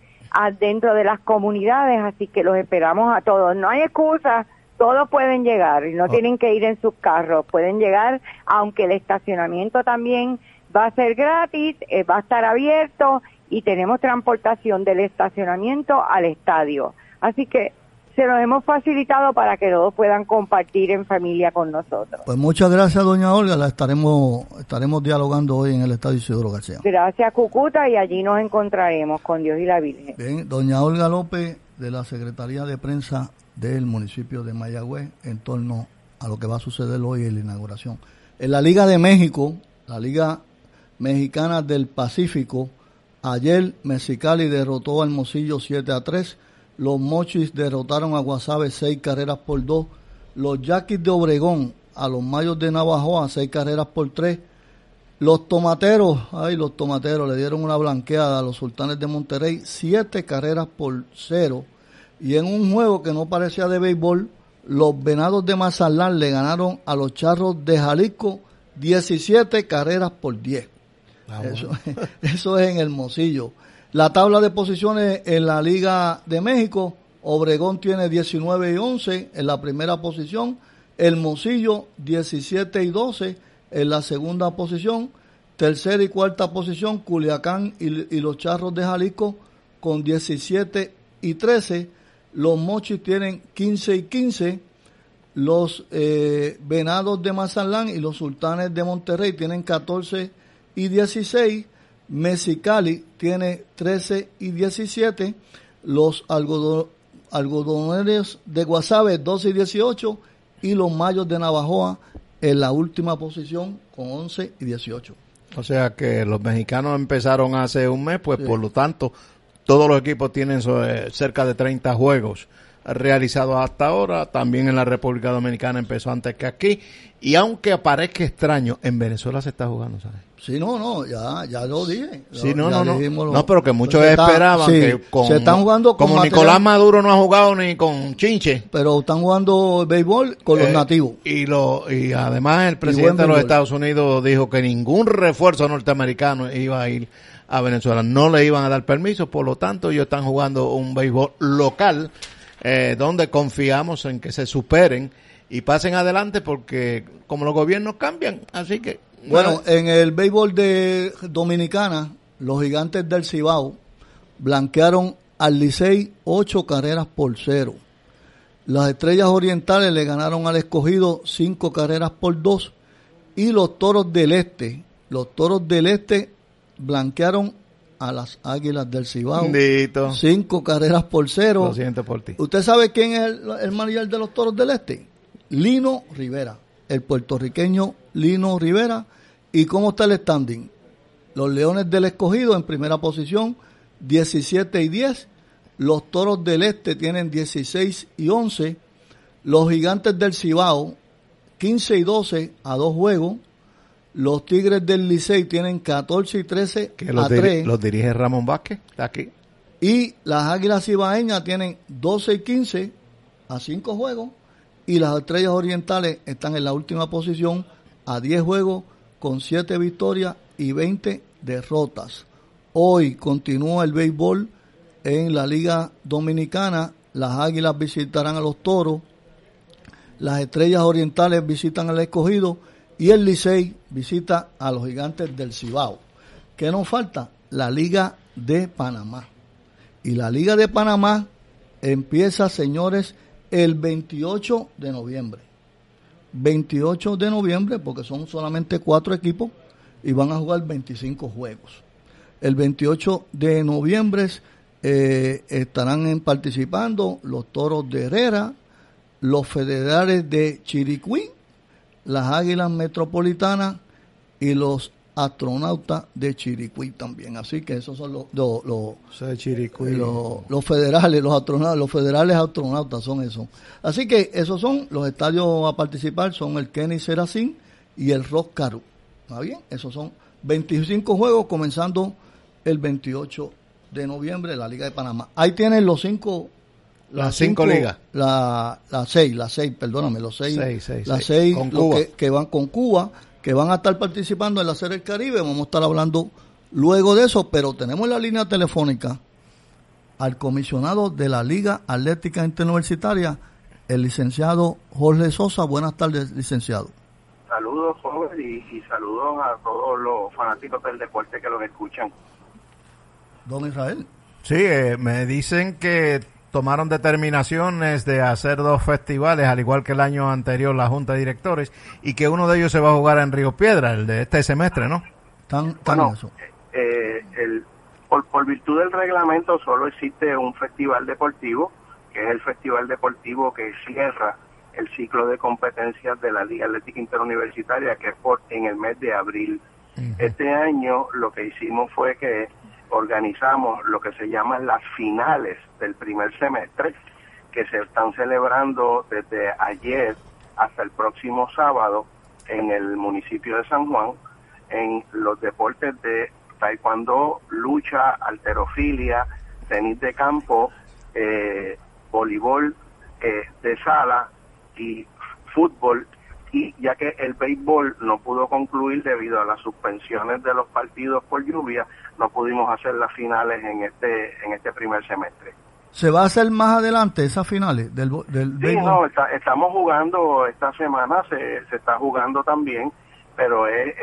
dentro de las comunidades, así que los esperamos a todos. No hay excusa, todos pueden llegar y no tienen que ir en sus carros, pueden llegar, aunque el estacionamiento también va a ser gratis, eh, va a estar abierto y tenemos transportación del estacionamiento al estadio. Así que se los hemos facilitado para que todos puedan compartir en familia con nosotros. Pues muchas gracias, doña Olga. La estaremos, estaremos dialogando hoy en el Estadio Isidoro García. Gracias, Cucuta, y allí nos encontraremos con Dios y la Virgen. Bien, doña Olga López de la Secretaría de Prensa del municipio de Mayagüez en torno a lo que va a suceder hoy en la inauguración. En la Liga de México, la Liga Mexicana del Pacífico, ayer Mexicali derrotó al Mocillo 7 a 3, los Mochis derrotaron a Guasave 6 carreras por 2, los Yaquis de Obregón a los Mayos de Navajoa 6 carreras por 3, los tomateros, ay, los tomateros le dieron una blanqueada a los sultanes de Monterrey, siete carreras por cero. Y en un juego que no parecía de béisbol, los venados de Mazatlán le ganaron a los charros de Jalisco 17 carreras por 10. Eso, eso es en Hermosillo. La tabla de posiciones en la Liga de México, Obregón tiene 19 y 11 en la primera posición, Hermosillo 17 y 12 en la segunda posición, tercera y cuarta posición Culiacán y, los Charros de Jalisco con 17 y 13, los Mochis tienen 15 y 15, los eh, Venados de Mazatlán y los Sultanes de Monterrey tienen 14 y 16, Mexicali tiene 13 y 17, los algodo- algodoneros de Guasave 12 y 18 y los Mayos de Navajoa en la última posición con 11 y 18. O sea que los mexicanos empezaron hace un mes, pues por lo tanto todos los equipos tienen sobre- cerca de 30 juegos realizados hasta ahora. También en la República Dominicana empezó antes que aquí. Y aunque parezca extraño, en Venezuela se está jugando, ¿sabes? Sí, no, no, ya, ya lo dije. Sí, no, no, no. lo- No, pero que muchos se está- esperaban sí, que con, se están jugando con como material- Nicolás Maduro no ha jugado ni con Chinche. Pero están jugando béisbol con los Eh, nativos. Y, lo, y además el presidente de los. Estados Unidos dijo que ningún refuerzo norteamericano iba a ir a Venezuela. No le iban a dar permiso, por lo tanto ellos están jugando un béisbol local eh, donde confiamos en que se superen y pasen adelante porque como los gobiernos cambian, así que... Bueno, en el béisbol de Dominicana, los gigantes del Cibao blanquearon al Licey ocho carreras por cero. Las estrellas orientales le ganaron al escogido cinco carreras por dos. Y los toros del este, los toros del este blanquearon a las águilas del Cibao Bendito. cinco carreras por cero. Lo siento por ti. ¿Usted sabe quién es el, el manager de los Toros del Este? Lino Rivera, el puertorriqueño Lino Rivera. ¿Y cómo está el standing? Los Leones del Escogido en primera posición, 17 y 10. Los Toros del Este tienen 16 y 11. Los Gigantes del Cibao, 15 y 12 a dos juegos. Los Tigres del Licey tienen 14 y 13 Que los, a diri- 3. los dirige Ramón Vázquez, está aquí. Y las Águilas Ibaeñas tienen 12 y 15 a 5 juegos. Y las Estrellas Orientales están en la última posición a 10 juegos con 7 victorias y 20 derrotas. Hoy continúa el béisbol en la Liga Dominicana. Las Águilas visitarán a los Toros. Las Estrellas Orientales visitan al Escogido. Y el Licey visita a los Gigantes del Cibao. ¿Qué nos falta? La Liga de Panamá. Y la Liga de Panamá empieza, señores, el 28 de noviembre. 28 de noviembre, porque son solamente cuatro equipos, y van a jugar 25 juegos. El 28 de noviembre eh, estarán participando los Toros de Herrera, los Federales de Chiriquí, las Águilas Metropolitanas y los astronautas de Chiriquí también. Así que esos son los, los, los, federales, los astronautas, los federales astronautas son esos. Así que esos son los estadios a participar, son el Kenny Seracín y el Rock Caru. ¿Está bien? Esos son 25 juegos comenzando el 28 de noviembre de la Liga de Panamá. Ahí tienen los cinco las cinco, ligas. La, las seis, las seis, perdóname, los seis. las seis, que, que, van con Cuba, que van a estar participando en la Serie del Caribe. Vamos a estar hablando luego de eso, pero tenemos la línea telefónica al comisionado de la Liga Atlética Interuniversitaria, el licenciado Jorge Sosa. Buenas tardes, licenciado. Saludos, Jorge, y, y saludos a todos los fanáticos del deporte que los escuchan. Don Israel. Sí, eh, me dicen que tomaron determinaciones de hacer dos festivales, al igual que el año anterior la Junta de Directores, y que uno de ellos se va a jugar en Río Piedra, el de este semestre, ¿no? Tan, bueno, eh, el, por, virtud del reglamento solo existe un festival deportivo, que es el festival deportivo que cierra el ciclo de competencias de la Liga Atlética Interuniversitaria, que es por en el mes de abril. Este año lo que hicimos fue que organizamos lo que se llaman las finales del primer semestre, que se están celebrando desde ayer hasta el próximo sábado en el municipio de San Juan, en los deportes de taekwondo, lucha, alterofilia, tenis de campo, eh, voleibol eh, de sala y fútbol y ya que el béisbol no pudo concluir debido a las suspensiones de los partidos por lluvia, no pudimos hacer las finales en este en este primer semestre. ¿Se va a hacer más adelante esas finales del, del sí, no, estamos jugando esta semana, se, se está jugando también, pero es,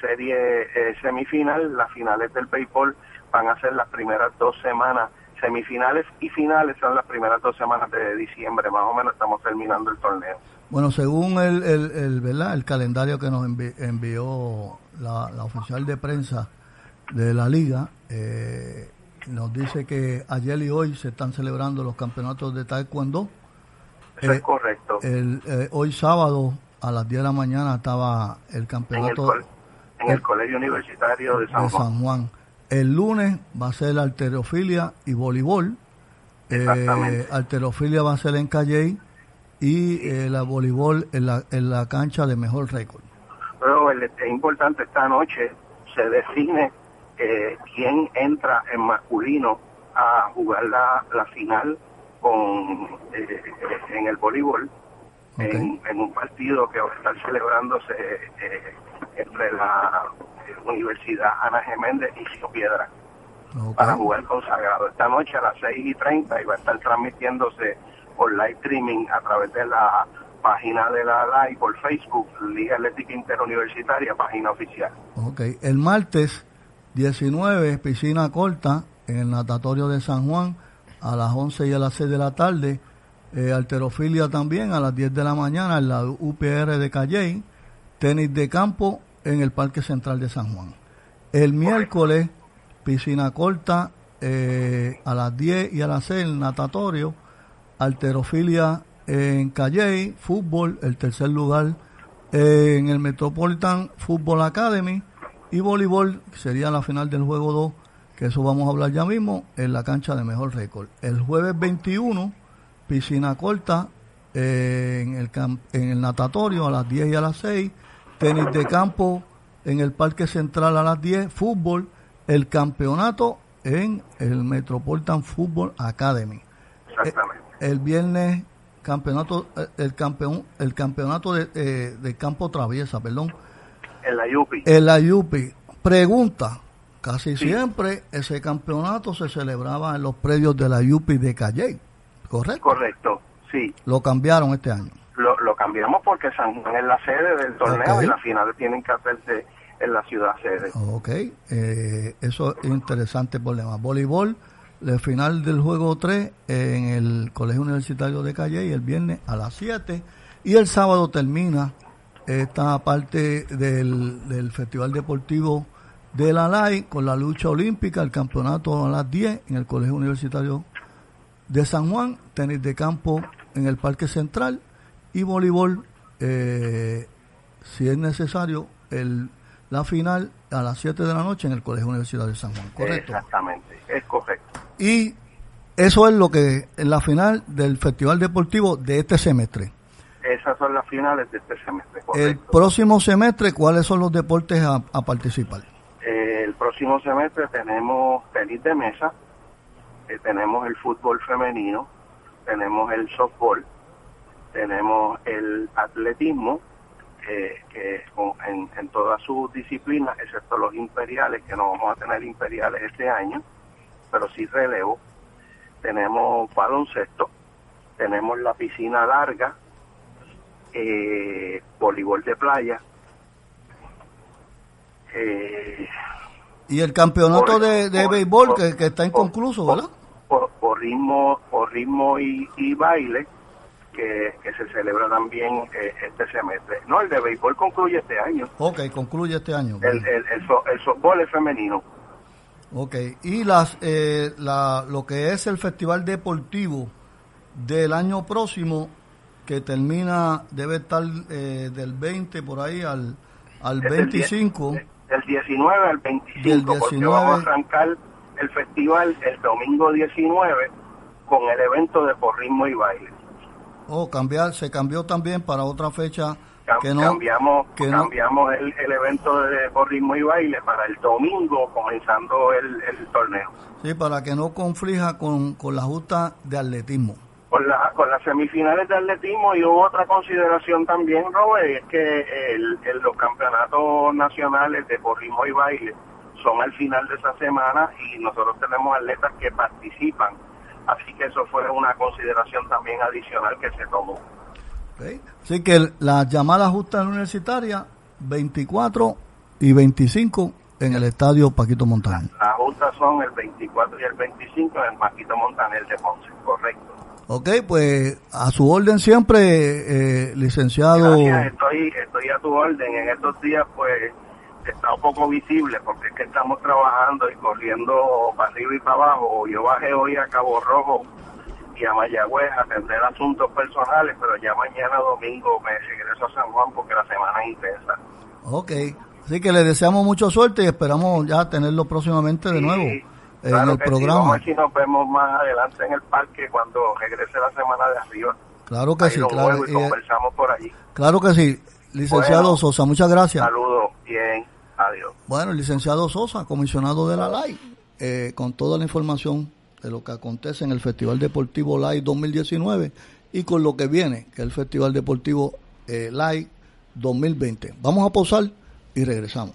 serie semifinal, las finales del béisbol van a ser las primeras dos semanas, semifinales y finales son las primeras dos semanas de diciembre, más o menos estamos terminando el torneo. Bueno, según el, el, ¿verdad? el calendario que nos envió la, oficial de prensa de la liga, eh, nos dice que ayer y hoy se están celebrando los campeonatos de Taekwondo. Eso es eh, correcto. El, eh, hoy sábado a las 10 de la mañana estaba el campeonato. En el, Colegio Universitario de San, San Juan. El lunes va a ser alterofilia y voleibol. Eh, alterofilia va a ser en Calley y eh, la voleibol en la, en la cancha de mejor récord. Pero es importante esta noche se define eh, quién entra en masculino a jugar la, la final con eh, en el voleibol en, un partido que va a estar celebrándose entre la Universidad Ana Geméndez y Río Piedra para jugar consagrado. Esta noche a las 6 y 30 y va a estar transmitiéndose por live streaming a través de la página de la live por Facebook, Liga Atlética Interuniversitaria, página oficial. Ok, el martes 19, piscina corta en el natatorio de San Juan a las 11 y a las 6 de la tarde. Eh, alterofilia también a las 10 de la mañana en la UPR de Calley. Tenis de campo en el Parque Central de San Juan. El miércoles, piscina corta eh, a las 10 y a las 6 el natatorio alterofilia en Calley, fútbol, el tercer lugar en el Metropolitan Football Academy y voleibol, que sería la final del juego 2, que eso vamos a hablar ya mismo, en la cancha de mejor récord. El jueves 21, piscina corta en, el natatorio a las 10 y a las 6, tenis de campo en el Parque Central a las 10, fútbol, el campeonato en el Metropolitan Football Academy. Exactamente el viernes campeonato eh, el campeón el campeonato de, eh, campo traviesa perdón. En la Yupi en la Yupi pregunta casi siempre ese campeonato se celebraba en los predios de la Yupi de Calle correcto correcto sí. Lo cambiaron este año. Lo, lo cambiamos porque San Juan es la sede del torneo y las finales tienen que hacerse en la ciudad sede. Ok, eh, eso es interesante problema voleibol el final del juego 3 en el Colegio Universitario de Calle y el viernes a las 7 y el sábado termina esta parte del, Festival Deportivo de la LAI con la lucha olímpica, el campeonato a las 10 en el Colegio Universitario de San Juan, tenis de campo en el Parque Central y voleibol, eh, si es necesario, el, la final a las 7 de la noche en el Colegio Universitario de San Juan, ¿correcto? Exactamente, es correcto. Y eso es lo que es la final del Festival Deportivo de este semestre. Esas son las finales de este semestre. El próximo semestre, ¿cuáles son los deportes a, participar? Eh, el próximo semestre tenemos tenis de mesa, eh, tenemos el fútbol femenino, tenemos el softball, tenemos el atletismo, que en, en todas sus disciplinas, excepto los imperiales, que no vamos a tener imperiales este año, pero sí relevo. Tenemos baloncesto, tenemos la piscina larga, eh, voleibol de playa. Eh, y el campeonato de, de béisbol que, que, está inconcluso, ¿verdad? Por, ritmo, por ritmo y, y baile que, que, se celebra también eh, este semestre. No, el de béisbol concluye este año. Ok, concluye este año. El, el, el, softball es femenino. Ok, y las, eh, la, lo que es el festival deportivo del año próximo que termina, debe estar eh, del 20 por ahí al, al 25. Del 19 al 25, del 19, porque vamos a arrancar el festival el domingo 19 con el evento de porrismo y baile. Oh, cambiar, se cambió también para otra fecha que no, cambiamos cambiamos el, el, evento de porrismo y baile para el domingo comenzando el, el torneo. Sí, para que no conflija con, con la justa de atletismo con, la, con las semifinales de atletismo y hubo otra consideración también, Robert, es que el, los campeonatos nacionales de porrismo y baile son al final de esa semana y nosotros tenemos atletas que participan. Así que eso fue una consideración también adicional que se tomó. Así que las llamadas justas universitarias, 24 y 25 en el estadio Paquito Montaner. Las justas son el 24 y el 25 en el Paquito Montaner de Ponce, correcto. Ok, pues a su orden siempre, eh, licenciado. estoy, estoy a tu orden. En estos días, pues, está un poco visible porque es que estamos trabajando y corriendo para arriba y para abajo. Yo bajé hoy a Cabo Rojo y a Mayagüez a atender asuntos personales, pero ya mañana domingo me regreso a San Juan porque la semana es intensa. Ok, así que le deseamos mucha suerte y esperamos ya tenerlo próximamente de nuevo en el programa. vamos a si nos vemos más adelante en el parque cuando regrese la semana de arriba. Claro que sí, claro. Y, conversamos por allí. Claro que sí. Licenciado Sosa, muchas gracias. Saludos, bien, adiós. Bueno, licenciado Sosa, comisionado de la LAI, eh, con toda la información de lo que acontece en el Festival Deportivo LAI 2019 y con lo que viene, que es el Festival Deportivo eh, LAI 2020. Vamos a posar y regresamos.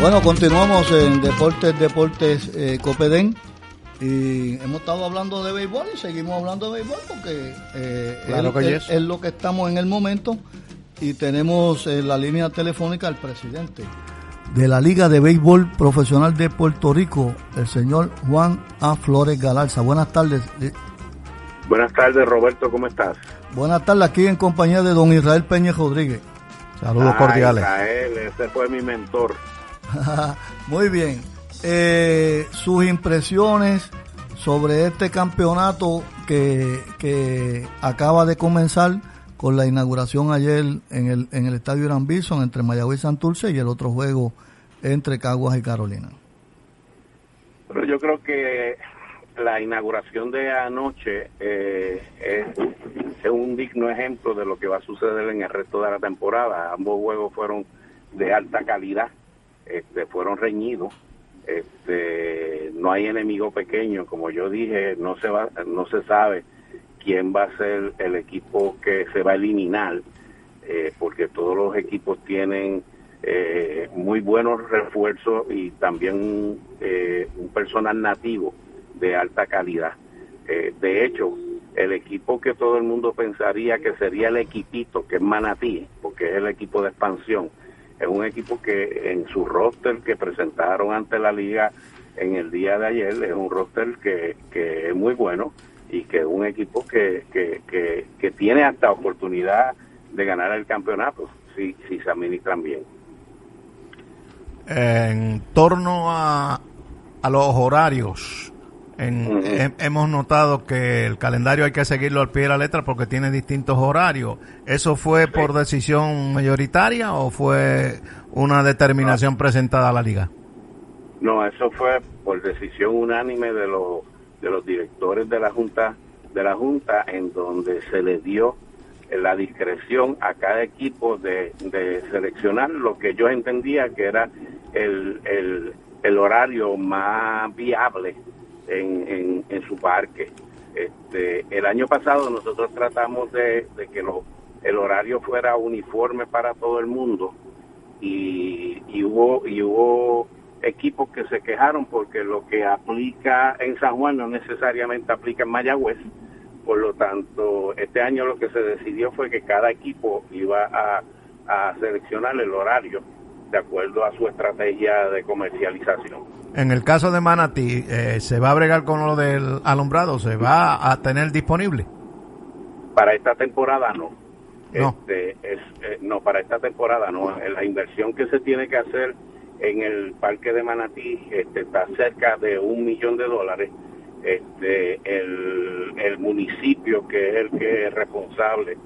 Bueno, continuamos en Deportes Deportes eh, Copedén. Y hemos estado hablando de béisbol y seguimos hablando de béisbol porque eh, es, lo que estamos en el momento y tenemos en la línea telefónica al presidente de la Liga de Béisbol Profesional de Puerto Rico, el señor Juan A. Flores Galarza. Buenas tardes. Buenas tardes, Roberto, ¿cómo estás? Buenas tardes, aquí en compañía de don Israel Peña Rodríguez. Saludos cordiales. Israel, ese fue mi mentor. Muy bien. Eh, sus impresiones sobre este campeonato que, que acaba de comenzar con la inauguración ayer en el, en el estadio Irán Bison entre Mayagüez y Santurce y el otro juego entre Caguas y Carolina. Pero yo creo que la inauguración de anoche eh, es, un digno ejemplo de lo que va a suceder en el resto de la temporada. Ambos juegos fueron de alta calidad, este, fueron reñidos. Este, no hay enemigo pequeño, como yo dije, no se va, no se sabe quién va a ser el equipo que se va a eliminar, eh, porque todos los equipos tienen eh, muy buenos refuerzos y también eh, un personal nativo de alta calidad. de hecho, el equipo que todo el mundo pensaría que sería el equipito, que es Manatí, porque es el equipo de expansión, es un equipo que en su roster que presentaron ante la liga en el día de ayer, es un roster que, que es muy bueno y que es un equipo que, que, que, tiene hasta oportunidad de ganar el campeonato si, si se administran bien. En torno a, a los horarios, hemos notado que el calendario hay que seguirlo al pie de la letra porque tiene distintos horarios. ¿Eso fue por decisión mayoritaria o fue una determinación presentada a la liga? No, eso fue por decisión unánime de los de los directores de la Junta, de la Junta en donde se le dio la discreción a cada equipo de, seleccionar lo que yo entendía que era el, el, horario más viable en, en, su parque. Este, el año pasado nosotros tratamos de, que lo, el horario fuera uniforme para todo el mundo y, y hubo y hubo equipos que se quejaron porque lo que aplica en San Juan no necesariamente aplica en Mayagüez. Por lo tanto, este año lo que se decidió fue que cada equipo iba a, seleccionar el horario de acuerdo a su estrategia de comercialización. En el caso de Manatí, eh, ¿se va a bregar con lo del alumbrado? ¿Se va a tener disponible? Para esta temporada no. No. Este, es, eh, no, para esta temporada no. La inversión que se tiene que hacer en el parque de Manatí este, está cerca de un millón de dólares. Este, el, el municipio, que es el que es responsable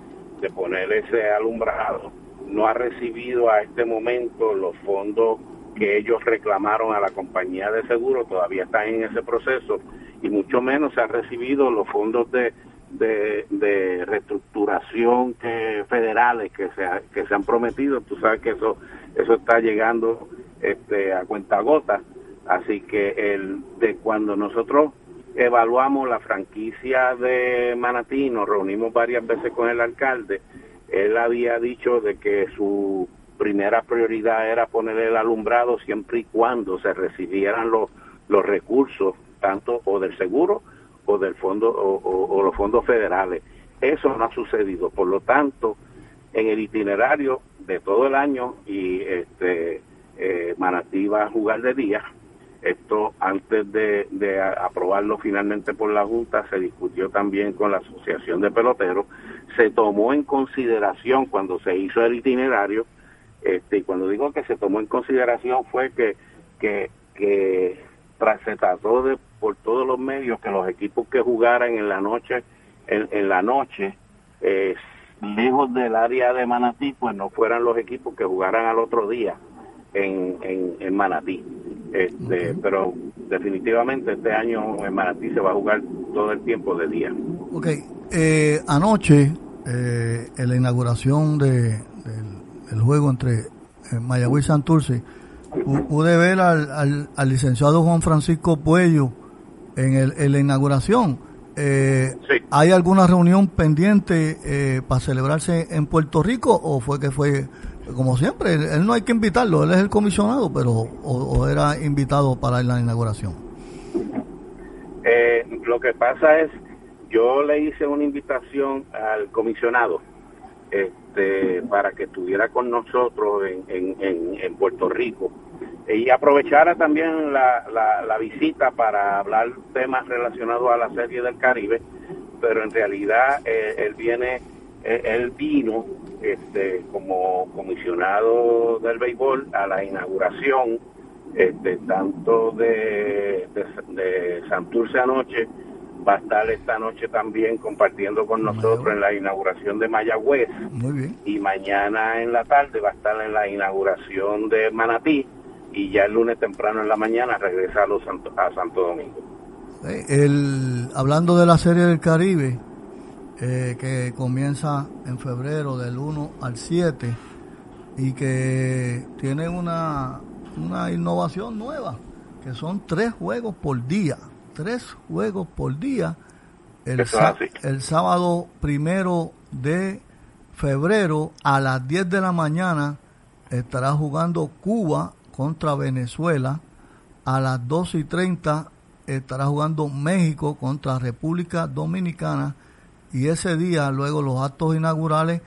de poner ese alumbrado, no ha recibido a este momento los fondos que ellos reclamaron a la compañía de seguro, todavía están en ese proceso, y mucho menos se han recibido los fondos de, de, reestructuración que, federales que se, que se han prometido. Tú sabes que eso, eso está llegando este, a cuenta gota. Así que el, de cuando nosotros evaluamos la franquicia de Manatí, nos reunimos varias veces con el alcalde, él había dicho de que su primera prioridad era poner el alumbrado siempre y cuando se recibieran los, los recursos, tanto o del seguro o del fondo o los fondos federales. Eso no ha sucedido, por lo tanto, en el itinerario de todo el año y este eh, Manatí va a jugar de día. Esto antes de, aprobarlo finalmente por la Junta se discutió también con la Asociación de Peloteros. Se tomó en consideración cuando se hizo el itinerario, este, y cuando digo que se tomó en consideración fue que, que, se trató de por todos los medios que los equipos que jugaran en la noche, en, la noche, eh, lejos del área de Manatí, pues no fueran los equipos que jugaran al otro día en, en, Manatí. Este, Pero definitivamente este año en Manatí se va a jugar todo el tiempo de día. Ok, eh, anoche eh, en la inauguración de, del, juego entre eh, Mayagüez y Santurce, pude ver al, al, licenciado Juan Francisco Puello en, el, en la inauguración. Eh, ¿Hay alguna reunión pendiente eh, para celebrarse en Puerto Rico o fue que fue, como siempre, él, no hay que invitarlo, él es el comisionado, pero o, era invitado para la inauguración? Eh, lo que pasa es, yo le hice una invitación al comisionado este, para que estuviera con nosotros en, en, en Puerto Rico y aprovechara también la, la, visita para hablar temas relacionados a la serie del Caribe, pero en realidad eh, él viene, eh, él vino este, como comisionado del béisbol a la inauguración este, tanto de, de, Santurce anoche, va a estar esta noche también compartiendo con nosotros en la inauguración de Mayagüez. Y mañana en la tarde va a estar en la inauguración de Manatí y ya el lunes temprano en la mañana regresa a, los Santo, a Santo Domingo. El, hablando de la Serie del Caribe, eh, que comienza en febrero del 1 al 7 y que tiene una, una innovación nueva, que son tres juegos por día, tres juegos por día. El, el sábado primero de febrero a las 10 de la mañana estará jugando Cuba contra Venezuela. A las 12 y 30 estará jugando México contra República Dominicana. Y ese día, luego los actos inaugurales,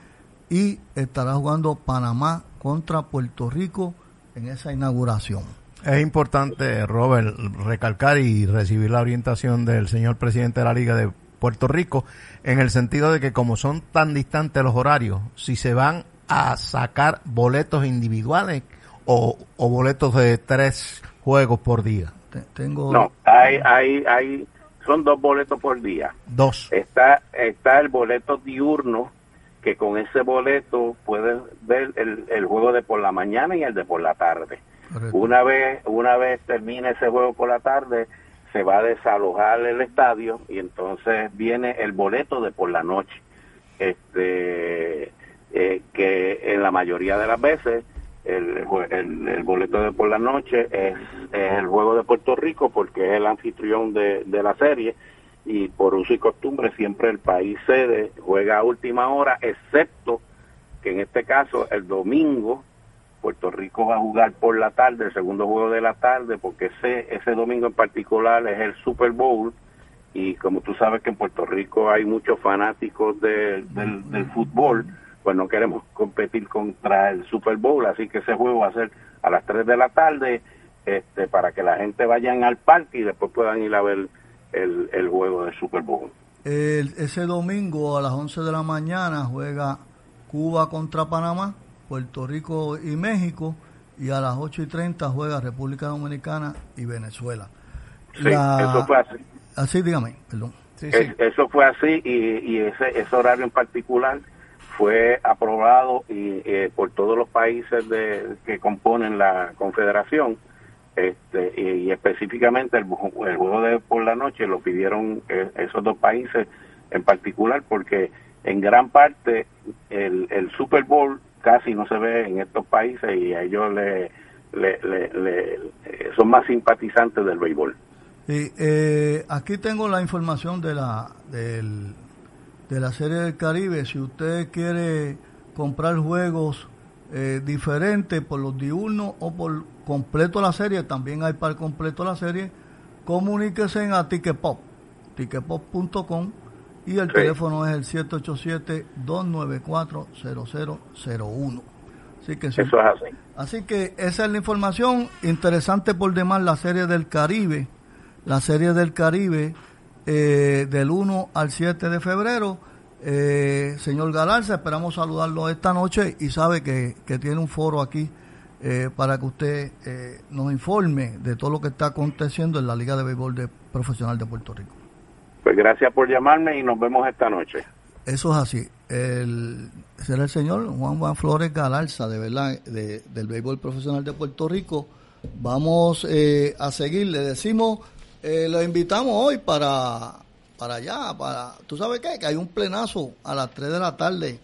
y estará jugando Panamá contra Puerto Rico en esa inauguración. Es importante, Robert, recalcar y recibir la orientación del señor presidente de la Liga de Puerto Rico, en el sentido de que como son tan distantes los horarios, si se van a sacar boletos individuales, o, boletos de tres juegos por día? Tengo... No, hay, hay, hay, son dos boletos por día. Dos. Está, está el boleto diurno, que con ese boleto puedes ver el, el juego de por la mañana y el de por la tarde. Una vez, una vez termine ese juego por la tarde, se va a desalojar el estadio y entonces viene el boleto de por la noche. Este, eh, que en la mayoría de las veces el, el, boleto de por la noche es, el juego de Puerto Rico porque es el anfitrión de, la serie y por uso y costumbre siempre el país sede juega a última hora, excepto que en este caso el domingo Puerto Rico va a jugar por la tarde, el segundo juego de la tarde, porque ese, ese domingo en particular es el Super Bowl. Y como tú sabes que en Puerto Rico hay muchos fanáticos del, del fútbol, pues no queremos competir contra el Super Bowl, así que ese juego va a ser a las 3 de la tarde este, para que la gente vayan al parque y después puedan ir a ver el, el juego del Super Bowl. ese domingo a las 11 de la mañana juega Cuba contra Panamá, Puerto Rico y México, y a las 8 y 30 juega República Dominicana y Venezuela. Sí, eso fue así. Así, dígame, perdón. Eso fue así y, y ese, ese horario en particular fue aprobado y, eh, por todos los países de, que componen la confederación este, y, específicamente el, juego de por la noche lo pidieron eh, esos dos países en particular porque en gran parte el, el Super Bowl casi no se ve en estos países y a ellos le, le, son más simpatizantes del béisbol. eh, aquí tengo la información de la del de la Serie del Caribe. Si usted quiere comprar juegos eh, diferentes por los diurnos o por completo la serie, también hay para completo la serie, comuníquese a Ticketpop, ticketpop.com y el teléfono es el 787-294-0001. Así que Eso es así. Así que esa es la información interesante por demás, la serie del Caribe. La serie del Caribe eh, del 1 al 7 de febrero. Eh, señor Galarza, esperamos saludarlo esta noche y sabe que, tiene un foro aquí eh, para que usted eh, nos informe de todo lo que está aconteciendo en la Liga de Béisbol de Profesional de Puerto Rico. Pues gracias por llamarme y nos vemos esta noche. Eso es así. El, será el señor Juan Juan Flores Galarza, de verdad, del béisbol profesional de Puerto Rico. Vamos eh, a seguir. Le decimos, eh, lo invitamos hoy para, para allá, para, ¿tú sabes qué? Que hay un plenazo a las 3 de la tarde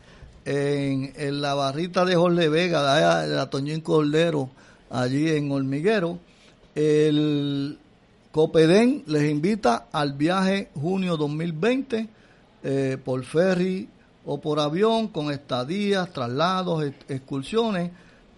en, en la barrita de Jorge Vega, de la Toñín Cordero, allí en Hormiguero. El Copedén les invita al viaje junio 2020 eh, por ferry o por avión con estadías, traslados, excursiones.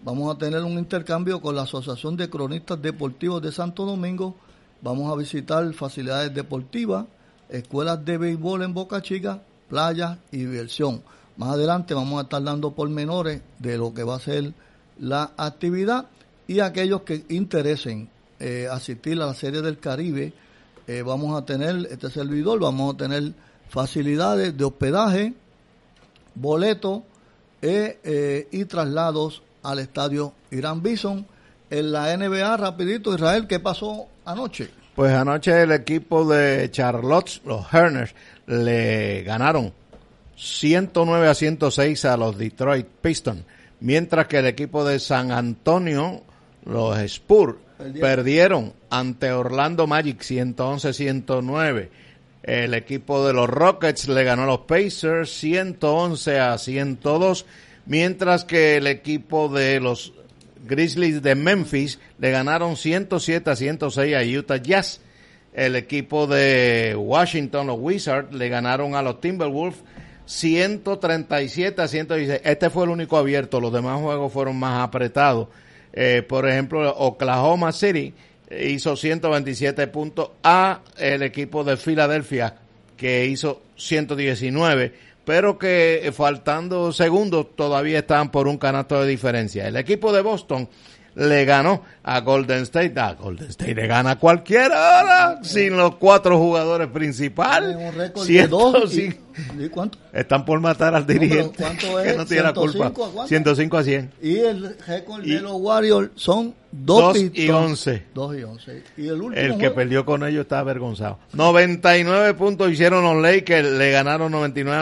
Vamos a tener un intercambio con la Asociación de Cronistas Deportivos de Santo Domingo. Vamos a visitar facilidades deportivas, escuelas de béisbol en Boca Chica, playas y diversión. Más adelante vamos a estar dando pormenores de lo que va a ser la actividad y aquellos que interesen eh, asistir a la Serie del Caribe, eh, vamos a tener este servidor, vamos a tener facilidades de hospedaje, boletos eh, y traslados al estadio Irán Bison. En la NBA, rapidito, Israel, ¿qué pasó anoche? Pues anoche el equipo de Charlotte, los Herners, le ganaron 109 a 106 a los Detroit Pistons, mientras que el equipo de San Antonio, los Spurs, Perdieron. ante Orlando Magic 111-109. El equipo de los Rockets le ganó a los Pacers 111 a 102, mientras que el equipo de los Grizzlies de Memphis le ganaron 107 a 106 a Utah Jazz. El equipo de Washington, los Wizards, le ganaron a los Timberwolves 137 a 116. Este fue el único abierto, los demás juegos fueron más apretados. Eh, por ejemplo, Oklahoma City hizo 127 puntos a el equipo de Filadelfia que hizo 119, pero que eh, faltando segundos todavía estaban por un canasto de diferencia. El equipo de Boston le ganó a Golden State. A Golden State le gana a cualquiera ahora, sin los cuatro jugadores principales. Un récord de dos y, cuánto? Están por matar al dirigente. ¿Cuánto es? Que no tiene la culpa. 105 a 100. Y el récord de los Warriors son 2 y 11. 2 y 11. Y el último. El que perdió con ellos está avergonzado. 99 puntos hicieron los Lakers, le ganaron 99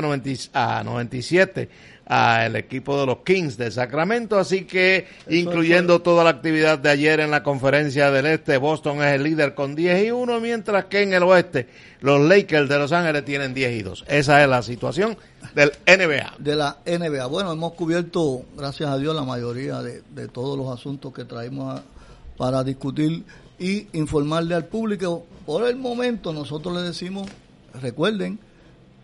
a 97 al equipo de los Kings de Sacramento, así que incluyendo toda la actividad de ayer en la conferencia del Este, Boston es el líder con 10 y 1, mientras que en el Oeste los Lakers de Los Ángeles tienen 10 y 2. Esa es la situación del NBA. De la NBA. Bueno, hemos cubierto, gracias a Dios, la mayoría de, todos los asuntos que traemos para discutir y informarle al público. Por el momento nosotros le decimos, recuerden,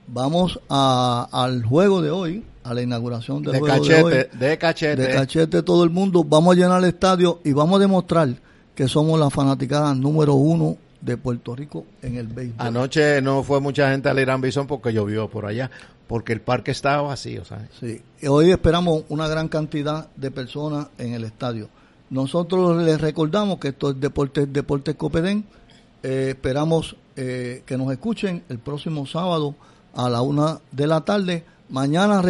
vamos a, al juego de hoy, a la inauguración del de juego cachete, de hoy. De cachete. De cachete todo el mundo. Vamos a llenar el estadio y vamos a demostrar que somos la fanaticada número uno de Puerto Rico en el béisbol. Anoche no fue mucha gente al Irán Bison porque llovió por allá, porque el parque estaba vacío, ¿sabes? Sí, hoy esperamos una gran cantidad de personas en el estadio. Nosotros les recordamos que esto es Deportes, Deportes Copedén. Eh, esperamos eh, que nos escuchen el próximo sábado a la una de la tarde Mañana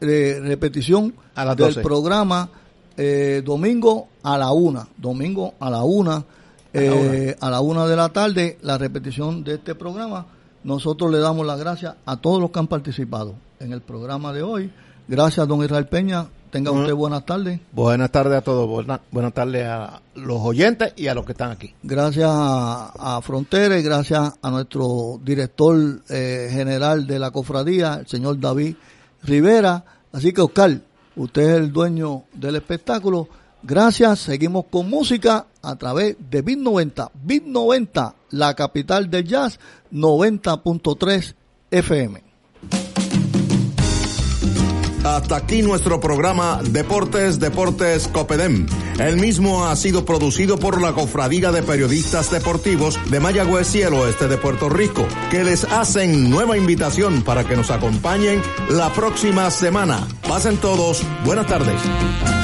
eh, repetición del programa eh, domingo a la una. Domingo a la una. Eh, a la una de la tarde, la repetición de este programa. Nosotros le damos las gracias a todos los que han participado en el programa de hoy. Gracias, don Israel Peña. Tenga usted buenas tardes. Buenas tardes a todos. Buenas, tardes a los oyentes y a los que están aquí. Gracias a, Frontera y gracias a nuestro director eh, general de la cofradía, el señor David Rivera. Así que, Oscar, usted es el dueño del espectáculo. Gracias. Seguimos con música a través de Bit 90. Bit 90, la capital del jazz, 90.3 FM. Hasta aquí nuestro programa Deportes, Deportes Copedem. El mismo ha sido producido por la Cofradía de Periodistas Deportivos de Mayagüez y el oeste de Puerto Rico, que les hacen nueva invitación para que nos acompañen la próxima semana. Pasen todos, buenas tardes.